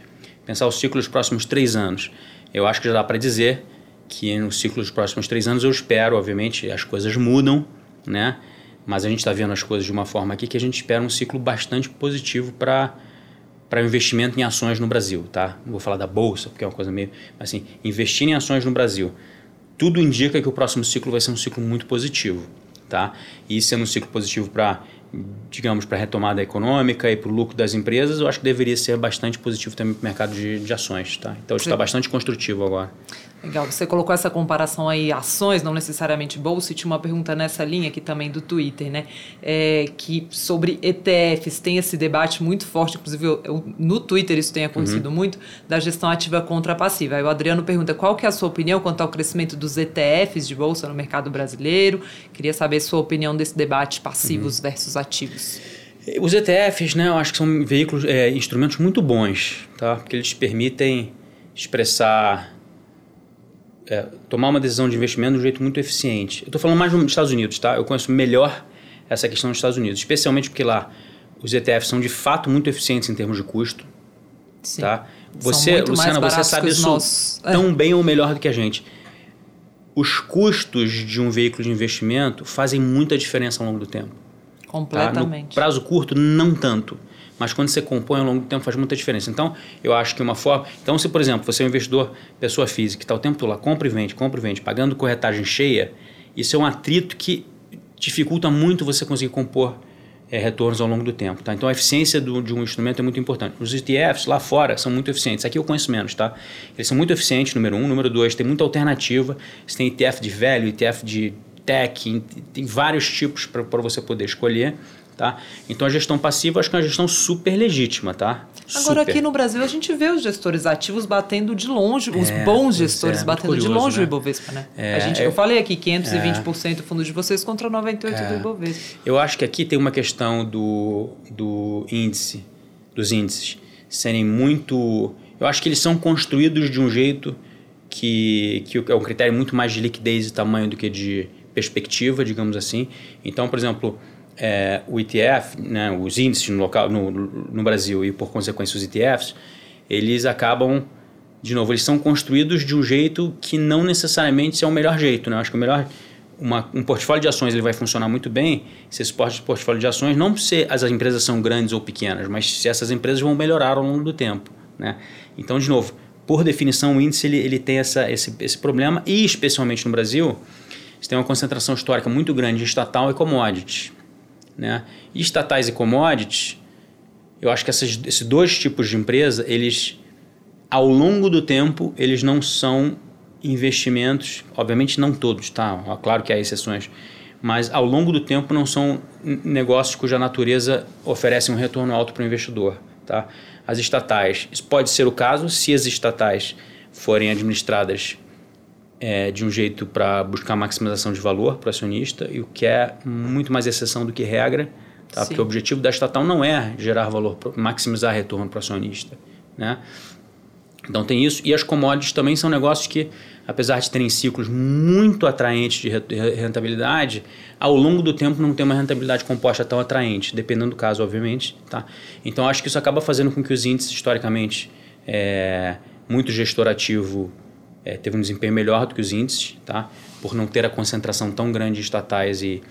pensar os ciclos dos próximos três anos, eu acho que já dá para dizer que no ciclo dos próximos três anos eu espero, obviamente, as coisas mudam, né? Mas a gente está vendo as coisas de uma forma aqui que a gente espera um ciclo bastante positivo para para investimento em ações no Brasil, tá? Não vou falar da bolsa, porque é uma coisa meio, assim, investir em ações no Brasil. Tudo indica que o próximo ciclo vai ser um ciclo muito positivo, tá? E sendo um ciclo positivo para digamos, para a retomada econômica e para o lucro das empresas, eu acho que deveria ser bastante positivo também para o mercado de, de ações. Tá? Então, está bastante construtivo agora. Legal, você colocou essa comparação aí, ações, não necessariamente bolsa, e tinha uma pergunta nessa linha aqui também do Twitter, né? É, que sobre ETFs, tem esse debate muito forte, inclusive eu, eu, no Twitter isso tem acontecido uhum. muito, da gestão ativa contra a passiva. Aí o Adriano pergunta qual que é a sua opinião quanto ao crescimento dos ETFs de bolsa no mercado brasileiro. Queria saber sua opinião desse debate passivos uhum. versus ativos. Os ETFs, né, eu acho que são veículos, é, instrumentos muito bons, tá? Porque eles permitem expressar é, tomar uma decisão de investimento de um jeito muito eficiente. Eu estou falando mais dos Estados Unidos, tá? Eu conheço melhor essa questão dos Estados Unidos, especialmente porque lá os ETFs são de fato muito eficientes em termos de custo. Sim. Tá? Você, Luciana, você sabe isso nossos... É. tão é. bem ou melhor do que a gente. Os custos de um veículo de investimento fazem muita diferença ao longo do tempo. Completamente. Tá? No prazo curto, não tanto mas quando você compõe ao longo do tempo faz muita diferença. Então, eu acho que uma forma. Então, se por exemplo você é um investidor, pessoa física, que está o tempo todo lá, compra e vende, compra e vende, pagando corretagem cheia, isso é um atrito que dificulta muito você conseguir compor é, retornos ao longo do tempo. Tá? Então, a eficiência do, de um instrumento é muito importante. Os ETFs lá fora são muito eficientes. Aqui eu conheço menos. Tá? Eles são muito eficientes, número um. Número dois, tem muita alternativa. Você tem ETF de velho, ETF de tech, tem vários tipos para você poder escolher. Tá? Então a gestão passiva acho que é uma gestão super legítima, tá? Agora super. aqui no Brasil a gente vê os gestores ativos batendo de longe, os é, bons gestores é, batendo curioso, de longe né? o Ibovespa, né? É, a gente, eu, eu falei aqui, 520% do fundo de vocês contra 98% do é. Ibovespa. Eu acho que aqui tem uma questão do, do índice, dos índices serem muito... Eu acho que eles são construídos de um jeito que, que é um critério muito mais de liquidez e tamanho do que de perspectiva, digamos assim. Então, por exemplo é, o ETF, né, os índices no, local, no, no Brasil e por consequência os ETFs, eles acabam, de novo, eles são construídos de um jeito que não necessariamente é o melhor jeito. Né? Acho que o melhor, uma, um portfólio de ações ele vai funcionar muito bem se esse portfólio de ações não se as empresas são grandes ou pequenas, mas se essas empresas vão melhorar ao longo do tempo. Né? Então, de novo, por definição, o índice ele, ele tem essa, esse, esse problema e, especialmente no Brasil, você tem uma concentração histórica muito grande de estatal e commodities. Né? Estatais e commodities, eu acho que essas, esses dois tipos de empresa, eles, ao longo do tempo, eles não são investimentos, obviamente não todos, tá? Claro que há exceções, mas ao longo do tempo não são negócios cuja natureza oferece um retorno alto para o investidor, tá? As estatais, isso pode ser o caso se as estatais forem administradas é, de um jeito para buscar maximização de valor para o acionista, e o que é muito mais exceção do que regra, tá? porque o objetivo da estatal não é gerar valor, maximizar retorno para o acionista. Né? Então tem isso. E as commodities também são negócios que, apesar de terem ciclos muito atraentes de rentabilidade, ao longo do tempo não tem uma rentabilidade composta tão atraente, dependendo do caso, obviamente. Tá? Então acho que isso acaba fazendo com que os índices, historicamente, é, muito gestor ativo é, teve um desempenho melhor do que os índices, tá? por não ter a concentração tão grande de estatais. E,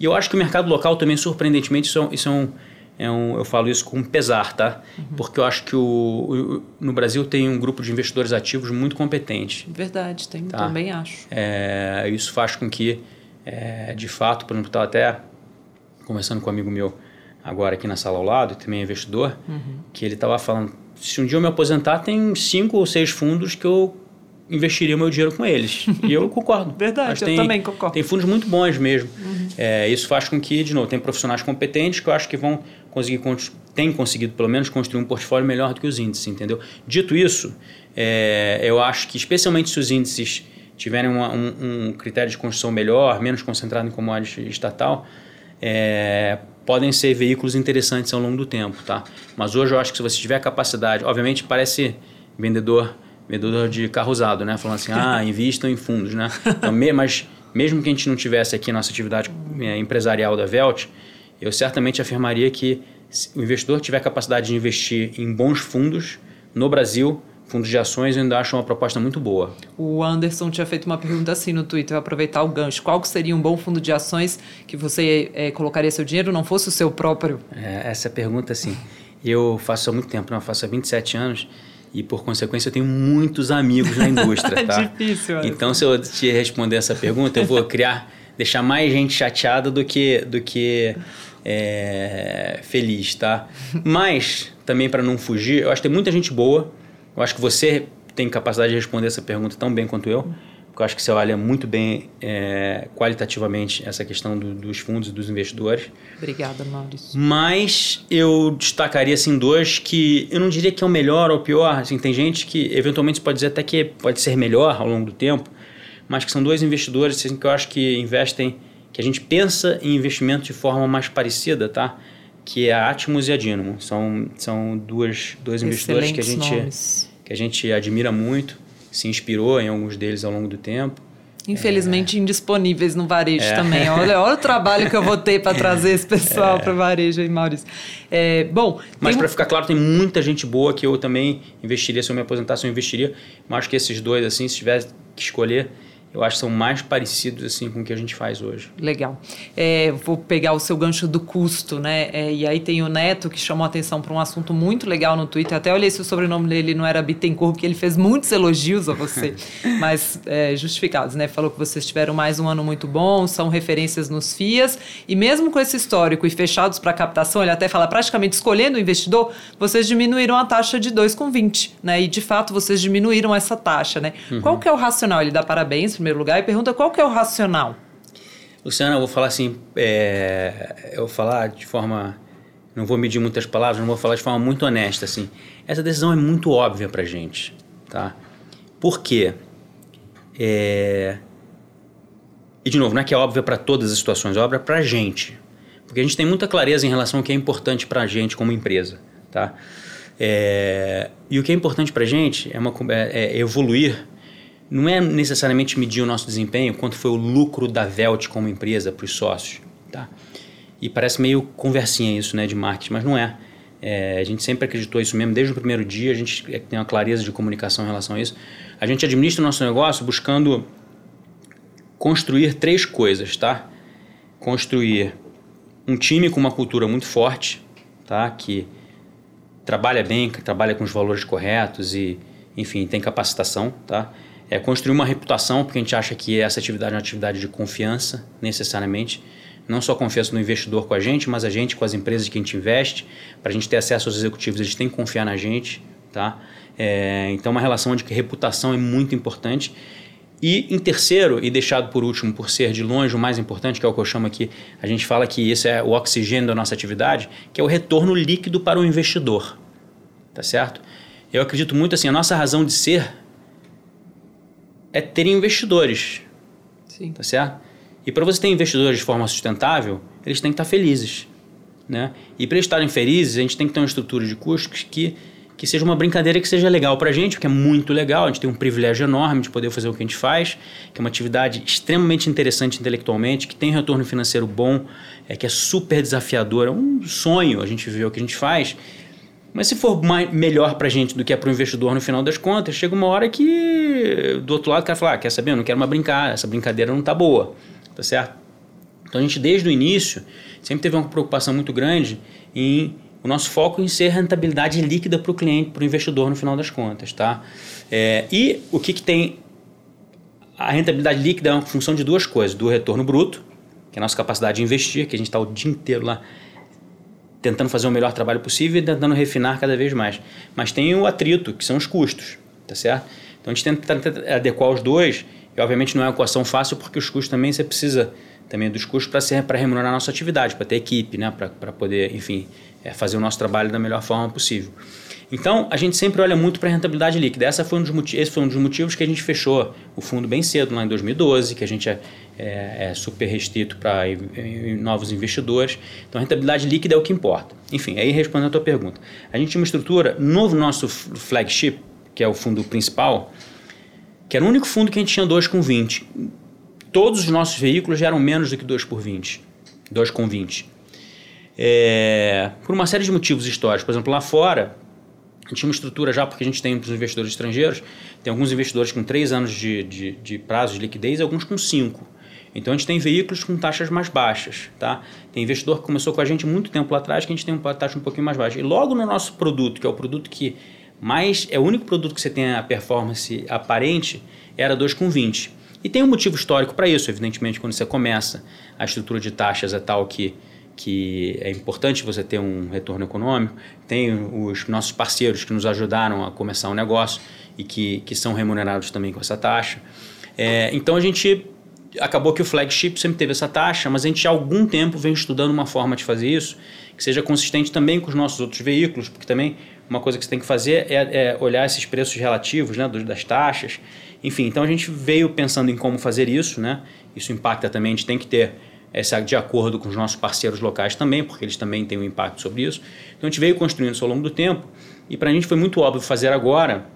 e eu acho que o mercado local também, surpreendentemente, isso é, isso é um é um, eu falo isso com pesar, tá? Uhum. Porque eu acho que o, o, no Brasil tem um grupo de investidores ativos muito competente. Verdade, tem, tá? também acho. É, isso faz com que, é, de fato, por exemplo, estava até conversando com um amigo meu agora aqui na sala ao lado, também é investidor, uhum. que ele estava falando, se um dia eu me aposentar, tem cinco ou seis fundos que eu investiria o meu dinheiro com eles. E eu concordo. Verdade, eu tem, também concordo. Tem fundos muito bons mesmo. Uhum. É, isso faz com que, de novo, tem profissionais competentes que eu acho que vão conseguir tem conseguido pelo menos construir um portfólio melhor do que os índices, entendeu? Dito isso, é, eu acho que especialmente se os índices tiverem uma, um, um, critério de construção melhor, menos concentrado em commodities estatal, é, podem ser veículos interessantes ao longo do tempo, tá? Mas hoje eu acho que se você tiver capacidade, obviamente parece vendedor vendedor de carro usado, né? Falando assim, ah, invistam em fundos, né? Então, me, mas mesmo que a gente não tivesse aqui nossa atividade é, empresarial da Velt, eu certamente afirmaria que se o investidor tiver capacidade de investir em bons fundos no Brasil, fundos de ações, eu ainda acho uma proposta muito boa. O Anderson tinha feito uma pergunta assim no Twitter, aproveitar o gancho. Qual seria um bom fundo de ações que você é, colocaria seu dinheiro, não fosse o seu próprio? É, essa pergunta, assim, eu faço há muito tempo, não, eu faço há 27 anos, e por consequência eu tenho muitos amigos na indústria, tá? Difícil. Então, se eu te responder essa pergunta, eu vou criar, deixar mais gente chateada do que, do que é, feliz, tá? Mas, também para não fugir, eu acho que tem muita gente boa. Eu acho que você tem capacidade de responder essa pergunta tão bem quanto eu. Porque eu acho que você olha muito bem é, qualitativamente essa questão do, dos fundos e dos investidores. Obrigada, Maurício. Mas eu destacaria assim dois que eu não diria que é o melhor ou o pior. Assim, tem gente que eventualmente pode dizer até que pode ser melhor ao longo do tempo, mas que são dois investidores assim, que eu acho que investem que a gente pensa em investimento de forma mais parecida, tá? Que é a Atmos e a Dynamo. São, são duas, dois investidores que a, gente, que a gente admira muito, se inspirou em alguns deles ao longo do tempo. Infelizmente é. indisponíveis no varejo é. também. Olha, olha o trabalho que eu vou ter para trazer esse pessoal é. para o varejo aí, Maurício. É, bom, mas para ficar claro, tem muita gente boa que eu também investiria se eu me aposentasse, eu investiria. Mas acho que esses dois, assim, se tivesse que escolher, eu acho que são mais parecidos assim com o que a gente faz hoje. Legal. É, vou pegar o seu gancho do custo, né? É, e aí tem o Neto que chamou a atenção para um assunto muito legal no Twitter. Até olhei se o sobrenome dele não era Bittencourt, porque ele fez muitos elogios a você, mas é, justificados, né? Falou que vocês tiveram mais um ano muito bom, são referências nos FIAs e mesmo com esse histórico e fechados para captação, ele até fala praticamente escolhendo o investidor, vocês diminuíram a taxa de 2,20, né? E de fato vocês diminuíram essa taxa, né? Uhum. Qual que é o racional? Ele dá parabéns primeiro lugar, e pergunta qual que é o racional. Luciana, eu vou falar assim, é, eu vou falar de forma, não vou medir muitas palavras, não vou falar de forma muito honesta, assim. Essa decisão é muito óbvia para gente, tá? Por quê? É... E de novo, não é que é óbvia para todas as situações, é óbvia para gente, porque a gente tem muita clareza em relação ao que é importante para a gente como empresa, tá? É... E o que é importante para gente é, uma, é, é evoluir não é necessariamente medir o nosso desempenho, quanto foi o lucro da Velt como empresa para os sócios. Tá? E parece meio conversinha isso né, de marketing, mas não é. é. A gente sempre acreditou isso mesmo, desde o primeiro dia, a gente é, tem uma clareza de comunicação em relação a isso. A gente administra o nosso negócio buscando construir três coisas, tá? Construir um time com uma cultura muito forte, tá? Que trabalha bem, que trabalha com os valores corretos e, enfim, tem capacitação, tá? É construir uma reputação, porque a gente acha que essa atividade é uma atividade de confiança, necessariamente. Não só confiança no investidor com a gente, mas a gente com as empresas que a gente investe. Para a gente ter acesso aos executivos, eles têm que confiar na gente, tá? É, então, uma relação de reputação é muito importante. E em terceiro, e deixado por último, por ser de longe o mais importante, que é o que eu chamo aqui, a gente fala que esse é o oxigênio da nossa atividade, que é o retorno líquido para o investidor. Tá certo? Eu acredito muito assim, a nossa razão de ser é ter investidores. Sim. Tá certo? E para você ter investidores de forma sustentável, eles têm que estar felizes. Né? E para eles estarem felizes, a gente tem que ter uma estrutura de custos que que seja uma brincadeira que seja legal para a gente, porque é muito legal, a gente tem um privilégio enorme de poder fazer o que a gente faz, que é uma atividade extremamente interessante intelectualmente, que tem retorno financeiro bom, é que é super desafiador, é um sonho a gente viver o que a gente faz. Mas se for mais, melhor para a gente do que é o investidor no final das contas, chega uma hora que do outro lado o cara fala, ah, quer saber, eu não quero mais brincar, essa brincadeira não tá boa, tá certo? Então a gente desde o início sempre teve uma preocupação muito grande em o nosso foco em ser rentabilidade líquida para o cliente, para o investidor no final das contas, tá? É, e o que, que tem a rentabilidade líquida é uma função de duas coisas: do retorno bruto, que é a nossa capacidade de investir, que a gente está o dia inteiro lá tentando fazer o melhor trabalho possível e tentando refinar cada vez mais. Mas tem o atrito, que são os custos, tá certo? Então a gente tenta, tenta adequar os dois, e obviamente não é uma equação fácil, porque os custos também você precisa também dos custos para ser para remunerar a nossa atividade, para ter equipe, né, para poder, enfim, é fazer o nosso trabalho da melhor forma possível. Então, a gente sempre olha muito para a rentabilidade líquida. Essa foi um dos esse foi um dos motivos que a gente fechou o fundo bem cedo, lá em 2012, que a gente é, é, é super restrito para novos investidores. Então, a rentabilidade líquida é o que importa. Enfim, aí respondendo a tua pergunta. A gente tinha uma estrutura no nosso flagship, que é o fundo principal, que era o único fundo que a gente tinha 2 com 20. Todos os nossos veículos eram menos do que 2 por 20. 2 com 20. É, por uma série de motivos históricos. Por exemplo, lá fora, a gente tinha uma estrutura já, porque a gente tem os investidores estrangeiros, tem alguns investidores com 3 anos de, de, de prazo de liquidez alguns com 5. Então a gente tem veículos com taxas mais baixas, tá? Tem investidor que começou com a gente muito tempo atrás que a gente tem uma taxa um pouquinho mais baixa. E logo no nosso produto, que é o produto que mais é o único produto que você tem a performance aparente, era 2,20. E tem um motivo histórico para isso, evidentemente, quando você começa, a estrutura de taxas é tal que que é importante você ter um retorno econômico. Tem os nossos parceiros que nos ajudaram a começar um negócio e que, que são remunerados também com essa taxa. É, então a gente acabou que o flagship sempre teve essa taxa, mas a gente há algum tempo vem estudando uma forma de fazer isso que seja consistente também com os nossos outros veículos, porque também uma coisa que você tem que fazer é, é olhar esses preços relativos né, das taxas. Enfim, então a gente veio pensando em como fazer isso, né? Isso impacta também, a gente tem que ter essa de acordo com os nossos parceiros locais também, porque eles também têm um impacto sobre isso. Então a gente veio construindo isso ao longo do tempo e para a gente foi muito óbvio fazer agora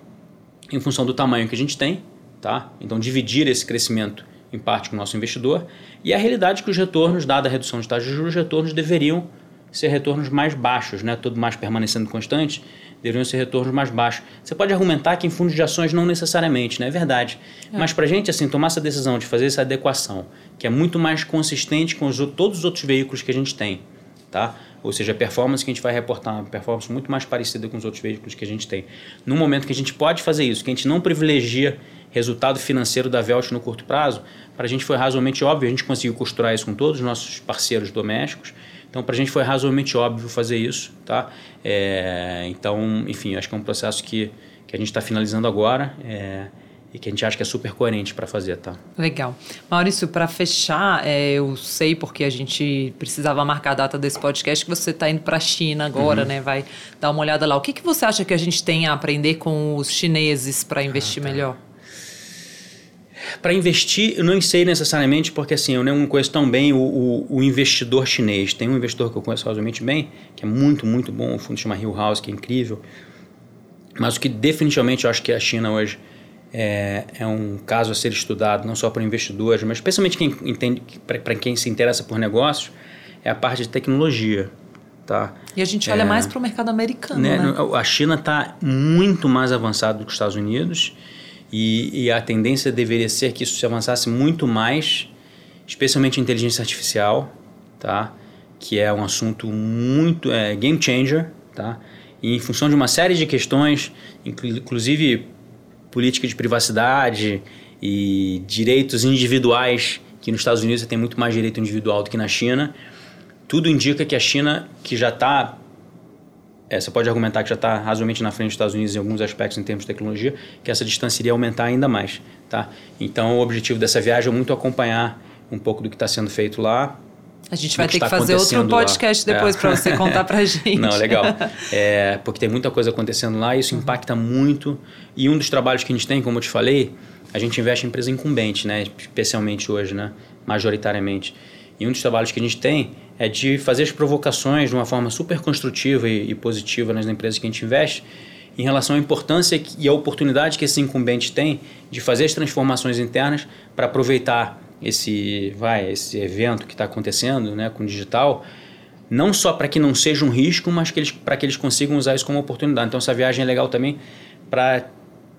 em função do tamanho que a gente tem, tá? Então dividir esse crescimento em parte com o nosso investidor e a realidade é que os retornos, dada a redução de taxa de juros, os retornos deveriam ser retornos mais baixos, né? tudo mais permanecendo constante, deveriam ser retornos mais baixos. Você pode argumentar que em fundos de ações não necessariamente, não né? é verdade. É. Mas para a gente assim, tomar essa decisão de fazer essa adequação, que é muito mais consistente com os, todos os outros veículos que a gente tem, tá? Ou seja, a performance que a gente vai reportar, uma performance muito mais parecida com os outros veículos que a gente tem. No momento que a gente pode fazer isso, que a gente não privilegia resultado financeiro da Velt no curto prazo, para a gente foi razoavelmente óbvio, a gente conseguiu costurar isso com todos os nossos parceiros domésticos, então, para a gente foi razoavelmente óbvio fazer isso, tá? É, então, enfim, acho que é um processo que, que a gente está finalizando agora é, e que a gente acha que é super coerente para fazer, tá? Legal. Maurício, para fechar, é, eu sei porque a gente precisava marcar a data desse podcast que você está indo para a China agora, uhum. né? Vai dar uma olhada lá. O que, que você acha que a gente tem a aprender com os chineses para investir ah, tá. melhor? Para investir, eu não sei necessariamente, porque assim, eu não conheço tão bem o, o, o, investidor chinês. Tem um investidor que eu conheço razoavelmente bem, que é muito, muito bom, o fundo chama Hill House, que é incrível. Mas o que definitivamente eu acho que a China hoje é, é um caso a ser estudado, não só para investidores, mas especialmente quem entende, para quem se interessa por negócios, é a parte de tecnologia. Tá? E a gente olha é, mais para o mercado americano. Né? né? A China está muito mais avançada do que os Estados Unidos E, e, a tendência deveria ser que isso se avançasse muito mais, especialmente inteligência artificial, tá? que é um assunto muito é, game changer, tá? E em função de uma série de questões, inclusive política de privacidade e direitos individuais, que nos Estados Unidos você tem muito mais direito individual do que na China, tudo indica que a China, que já está é, você pode argumentar que já está razoavelmente na frente dos Estados Unidos em alguns aspectos em termos de tecnologia, que essa distância iria aumentar ainda mais. Tá? Então, o objetivo dessa viagem é muito acompanhar um pouco do que está sendo feito lá, a gente vai ter que fazer outro podcast lá. depois é. para você contar para gente. Não, legal. É, porque tem muita coisa acontecendo lá e isso uhum. impacta muito. E um dos trabalhos que a gente tem, como eu te falei, a gente investe em empresa incumbente, né? especialmente hoje, né? majoritariamente. E um dos trabalhos que a gente tem é de fazer as provocações de uma forma super construtiva e, e positiva nas empresas que a gente investe em relação à importância e à oportunidade que esse incumbente tem de fazer as transformações internas para aproveitar esse, vai, esse evento que está acontecendo né, com o digital, não só para que não seja um risco, mas para que eles consigam usar isso como oportunidade. Então, essa viagem é legal também para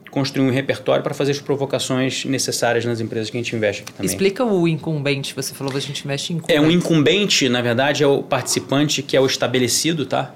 construir um repertório para fazer as provocações necessárias nas empresas que a gente investe aqui também. Explica o incumbente, você falou que a gente investe em incumbente. É um incumbente, na verdade, é o participante que é o estabelecido, tá?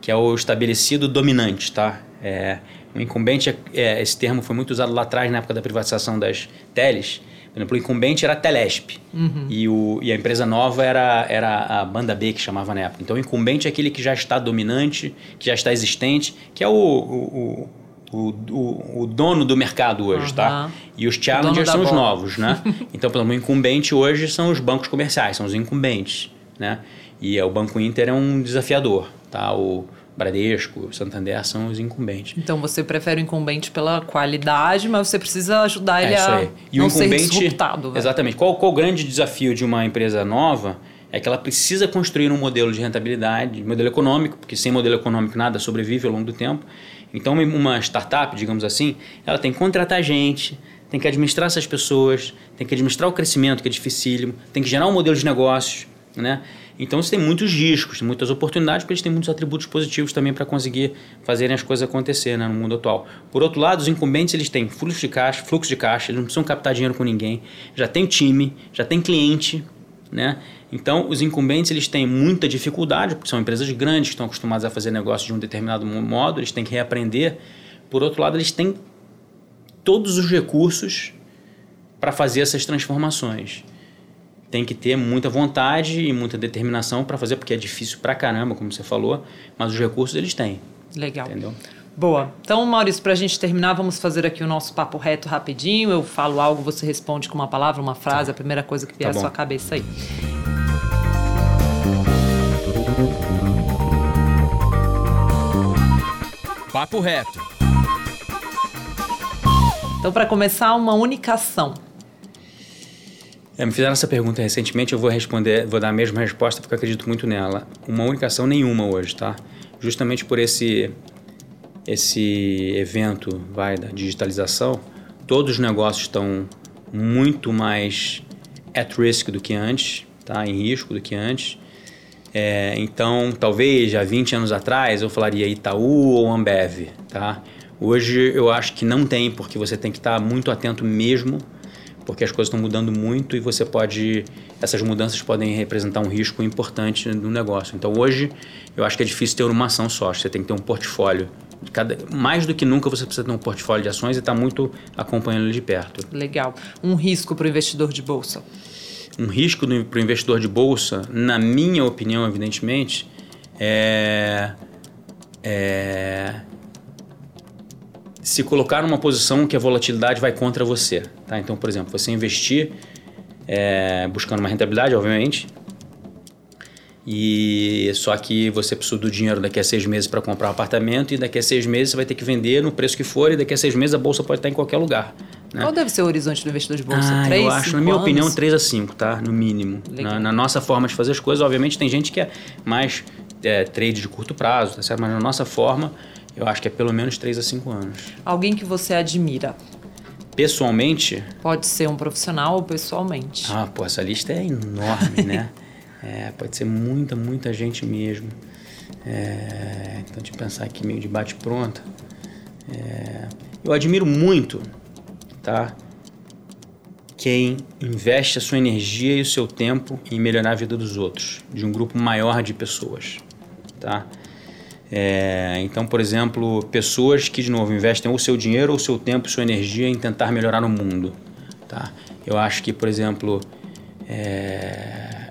Que é o estabelecido dominante, tá? É, o incumbente, é, é, esse termo foi muito usado lá atrás, na época da privatização das teles, por exemplo, o incumbente era a Telesp uhum. e, o, e a empresa nova era, era a Banda B, que chamava na época. Então, o incumbente é aquele que já está dominante, que já está existente, que é o, o, o, o, o dono do mercado hoje, uhum. tá? E os challengers são os novos, né? então, pelo menos, o incumbente hoje são os bancos comerciais, são os incumbentes, né? E é, o Banco Inter é um desafiador, tá? O Bradesco, Santander são os incumbentes. Então você prefere o incumbente pela qualidade, mas você precisa ajudar é ele a e não o ser disruptado. Exatamente. Qual, qual o grande desafio de uma empresa nova? É que ela precisa construir um modelo de rentabilidade, modelo econômico, porque sem modelo econômico nada sobrevive ao longo do tempo. Então uma startup, digamos assim, ela tem que contratar gente, tem que administrar essas pessoas, tem que administrar o crescimento, que é dificílimo, tem que gerar um modelo de negócios, né? Então você tem muitos riscos, muitas oportunidades, porque eles têm muitos atributos positivos também para conseguir fazerem as coisas acontecer né, no mundo atual. Por outro lado, os incumbentes eles têm fluxo de caixa, fluxo de caixa, eles não precisam captar dinheiro com ninguém, já tem time, já tem cliente, né? Então, os incumbentes eles têm muita dificuldade, porque são empresas grandes que estão acostumadas a fazer negócio de um determinado modo, eles têm que reaprender. Por outro lado, eles têm todos os recursos para fazer essas transformações tem que ter muita vontade e muita determinação para fazer, porque é difícil pra caramba, como você falou, mas os recursos eles têm. Legal. Entendeu? Boa. Então, Maurício, para a gente terminar, vamos fazer aqui o nosso papo reto rapidinho. Eu falo algo, você responde com uma palavra, uma frase, tá. a primeira coisa que vier tá à sua cabeça aí. Papo reto. Então, para começar, uma unicação. É, me fizeram essa pergunta recentemente, eu vou responder, vou dar a mesma resposta porque eu acredito muito nela. Uma única ação nenhuma hoje, tá? Justamente por esse esse evento vai da digitalização, todos os negócios estão muito mais at risk do que antes, tá? Em risco do que antes. É, então, talvez há 20 anos atrás eu falaria Itaú ou Ambev, tá? Hoje eu acho que não tem, porque você tem que estar muito atento mesmo porque as coisas estão mudando muito e você pode essas mudanças podem representar um risco importante no negócio. Então hoje eu acho que é difícil ter uma ação só, você tem que ter um portfólio. Cada, mais do que nunca você precisa ter um portfólio de ações e estar tá muito acompanhando ele de perto. Legal. Um risco para o investidor de bolsa? Um risco para o investidor de bolsa, na minha opinião, evidentemente, é, é se colocar numa posição que a volatilidade vai contra você. Tá? Então, por exemplo, você investir é, buscando uma rentabilidade, obviamente, e só que você precisa do dinheiro daqui a seis meses para comprar um apartamento e daqui a seis meses você vai ter que vender no preço que for e daqui a seis meses a bolsa pode estar em qualquer lugar. Né? Qual deve ser o horizonte do investidor de bolsa? Ah, eu acho, na minha anos? opinião, 3 a 5, tá? No mínimo. Na, na, nossa forma de fazer as coisas, obviamente tem gente que é mais é, trade de curto prazo, tá certo? Mas na nossa forma, eu acho que é pelo menos 3 a 5 anos. Alguém que você admira? Pessoalmente? Pode ser um profissional ou pessoalmente. Ah, pô, essa lista é enorme, né? É, pode ser muita, muita gente mesmo. É, então, de pensar aqui meio de bate-pronto. É, eu admiro muito tá? Quem investe a sua energia e o seu tempo em melhorar a vida dos outros, de um grupo maior de pessoas, tá? É, então, por exemplo, pessoas que, de novo, investem ou seu dinheiro, ou seu tempo, sua energia em tentar melhorar o mundo. Tá? Eu acho que, por exemplo, é,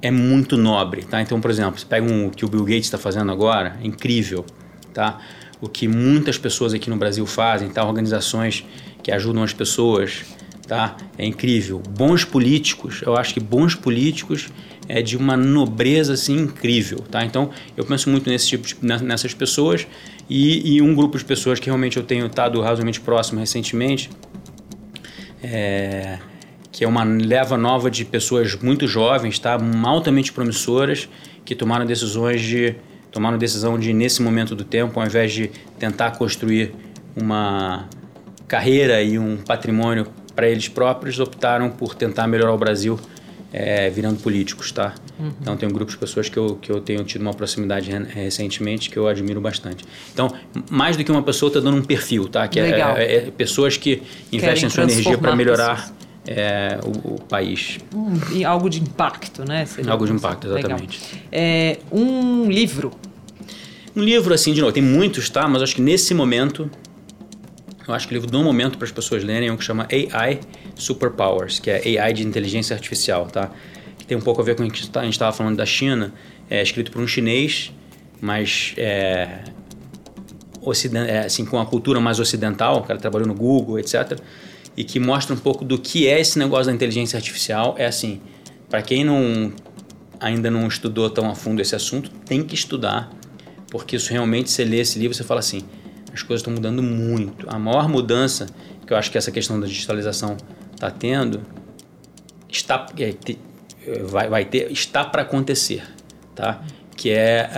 é muito nobre. Tá? Então, por exemplo, você pega um, o que o Bill Gates está fazendo agora, é incrível. Tá? O que muitas pessoas aqui no Brasil fazem, tá? organizações que ajudam as pessoas, tá? é incrível. Bons políticos, eu acho que bons políticos é de uma nobreza assim incrível, tá? Então eu penso muito nesse tipo de, nessas pessoas e, e, um grupo de pessoas que realmente eu tenho estado razoavelmente próximo recentemente, é, que é uma leva nova de pessoas muito jovens, tá? Altamente promissoras que tomaram decisões de tomaram decisão de nesse momento do tempo, ao invés de tentar construir uma carreira e um patrimônio para eles próprios, optaram por tentar melhorar o Brasil é, virando políticos, tá? Uhum. Então tem um grupo de pessoas que eu, que eu tenho tido uma proximidade recentemente que eu admiro bastante. Então, mais do que uma pessoa está dando um perfil, tá? Que é, é, é, pessoas que investem sua energia para melhorar é, o, o, país. Hum, algo de impacto, né? Seria algo de impacto, exatamente. É, um livro. Um livro, assim, de novo, tem muitos, tá? Mas acho que nesse momento eu acho que o livro do momento para as pessoas lerem é um que chama AI Superpowers, que é AI de inteligência artificial, tá? Que tem um pouco a ver com o que a gente estava falando da China. É escrito por um chinês, mas é, é, assim, com a cultura mais ocidental, o cara trabalhou no Google, etc. E que mostra um pouco do que é esse negócio da inteligência artificial. É assim, para quem não ainda não estudou tão a fundo esse assunto, tem que estudar, porque isso realmente, você lê esse livro, você fala assim, as coisas estão mudando muito. A maior mudança que eu acho que essa questão da digitalização está tendo está é, vai, vai ter está para acontecer, tá? Que é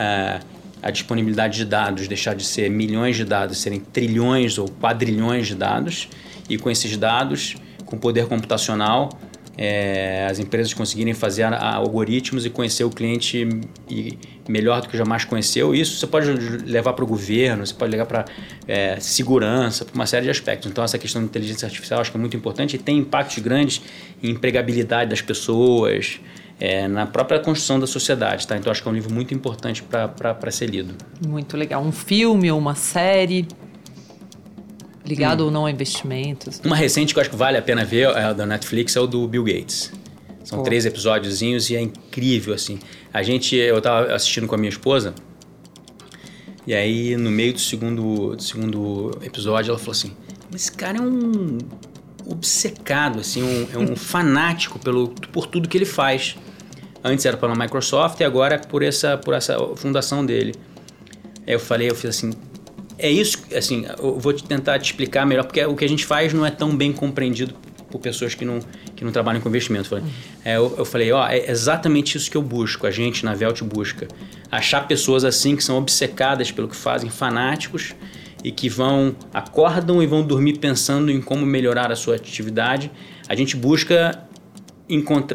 a, a disponibilidade de dados deixar de ser milhões de dados, serem trilhões ou quadrilhões de dados e com esses dados, com poder computacional, é, as empresas conseguirem fazer a, a algoritmos e conhecer o cliente e, melhor do que jamais conheceu. Isso você pode levar para o governo, você pode levar para é, segurança, para uma série de aspectos. Então, essa questão de inteligência artificial acho que é muito importante e tem impactos grandes em empregabilidade das pessoas, é, na própria construção da sociedade. Tá? Então, acho que é um livro muito importante para ser lido. Muito legal. Um filme ou uma série? Ligado hum. ou não a investimentos? Uma recente que eu acho que vale a pena ver, é da Netflix, é o do Bill Gates. São Pô. três episódiozinhos e é incrível, assim. A gente, eu tava assistindo com a minha esposa, e aí no meio do segundo, do segundo episódio ela falou assim, esse cara é um obcecado, assim, um, é um fanático pelo, por tudo que ele faz. Antes era pela Microsoft e agora é por essa, por essa fundação dele. Aí eu falei, eu fiz assim, é isso, assim, eu vou tentar te explicar melhor, porque o que a gente faz não é tão bem compreendido por pessoas que não, que não trabalham com investimento. Uhum. É, eu, eu, falei, ó, é exatamente isso que eu busco, a gente na Velt busca. Achar pessoas assim que são obcecadas pelo que fazem, fanáticos, e que vão, acordam e vão dormir pensando em como melhorar a sua atividade. A gente busca,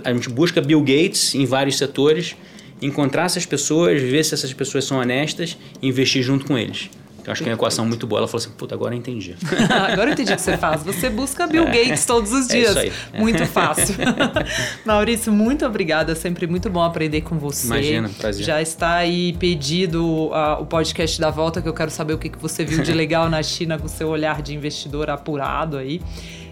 a gente busca Bill Gates em vários setores, encontrar essas pessoas, ver se essas pessoas são honestas e investir junto com eles. Eu acho que é uma equação muito boa. Ela falou assim: puta, agora eu entendi. agora eu entendi o que você faz. Você busca Bill é. Gates todos os dias. É isso aí. Muito fácil. Maurício, muito obrigada. É sempre muito bom aprender com você. Imagina, prazer. Já está aí pedido uh, o podcast da volta, que eu quero saber o que, que você viu de legal na China com seu olhar de investidor apurado aí.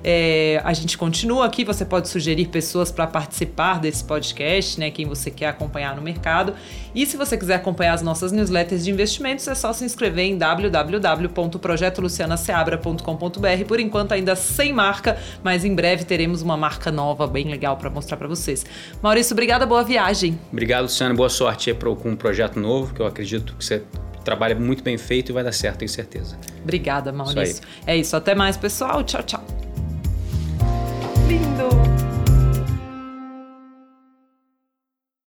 É, a gente continua aqui, você pode sugerir pessoas para participar desse podcast, né? Quem você quer acompanhar no mercado. E se você quiser acompanhar as nossas newsletters de investimentos, é só se inscrever em www.projetolucianaseabra.com.br. Por enquanto, ainda sem marca, mas em breve teremos uma marca nova bem legal para mostrar para vocês. Maurício, obrigada, boa viagem. Obrigado, Luciana, boa sorte com um projeto novo, que eu acredito que você trabalha muito bem feito e vai dar certo, tenho certeza. Obrigada, Maurício. Isso é isso, até mais, pessoal. Tchau, tchau lindo!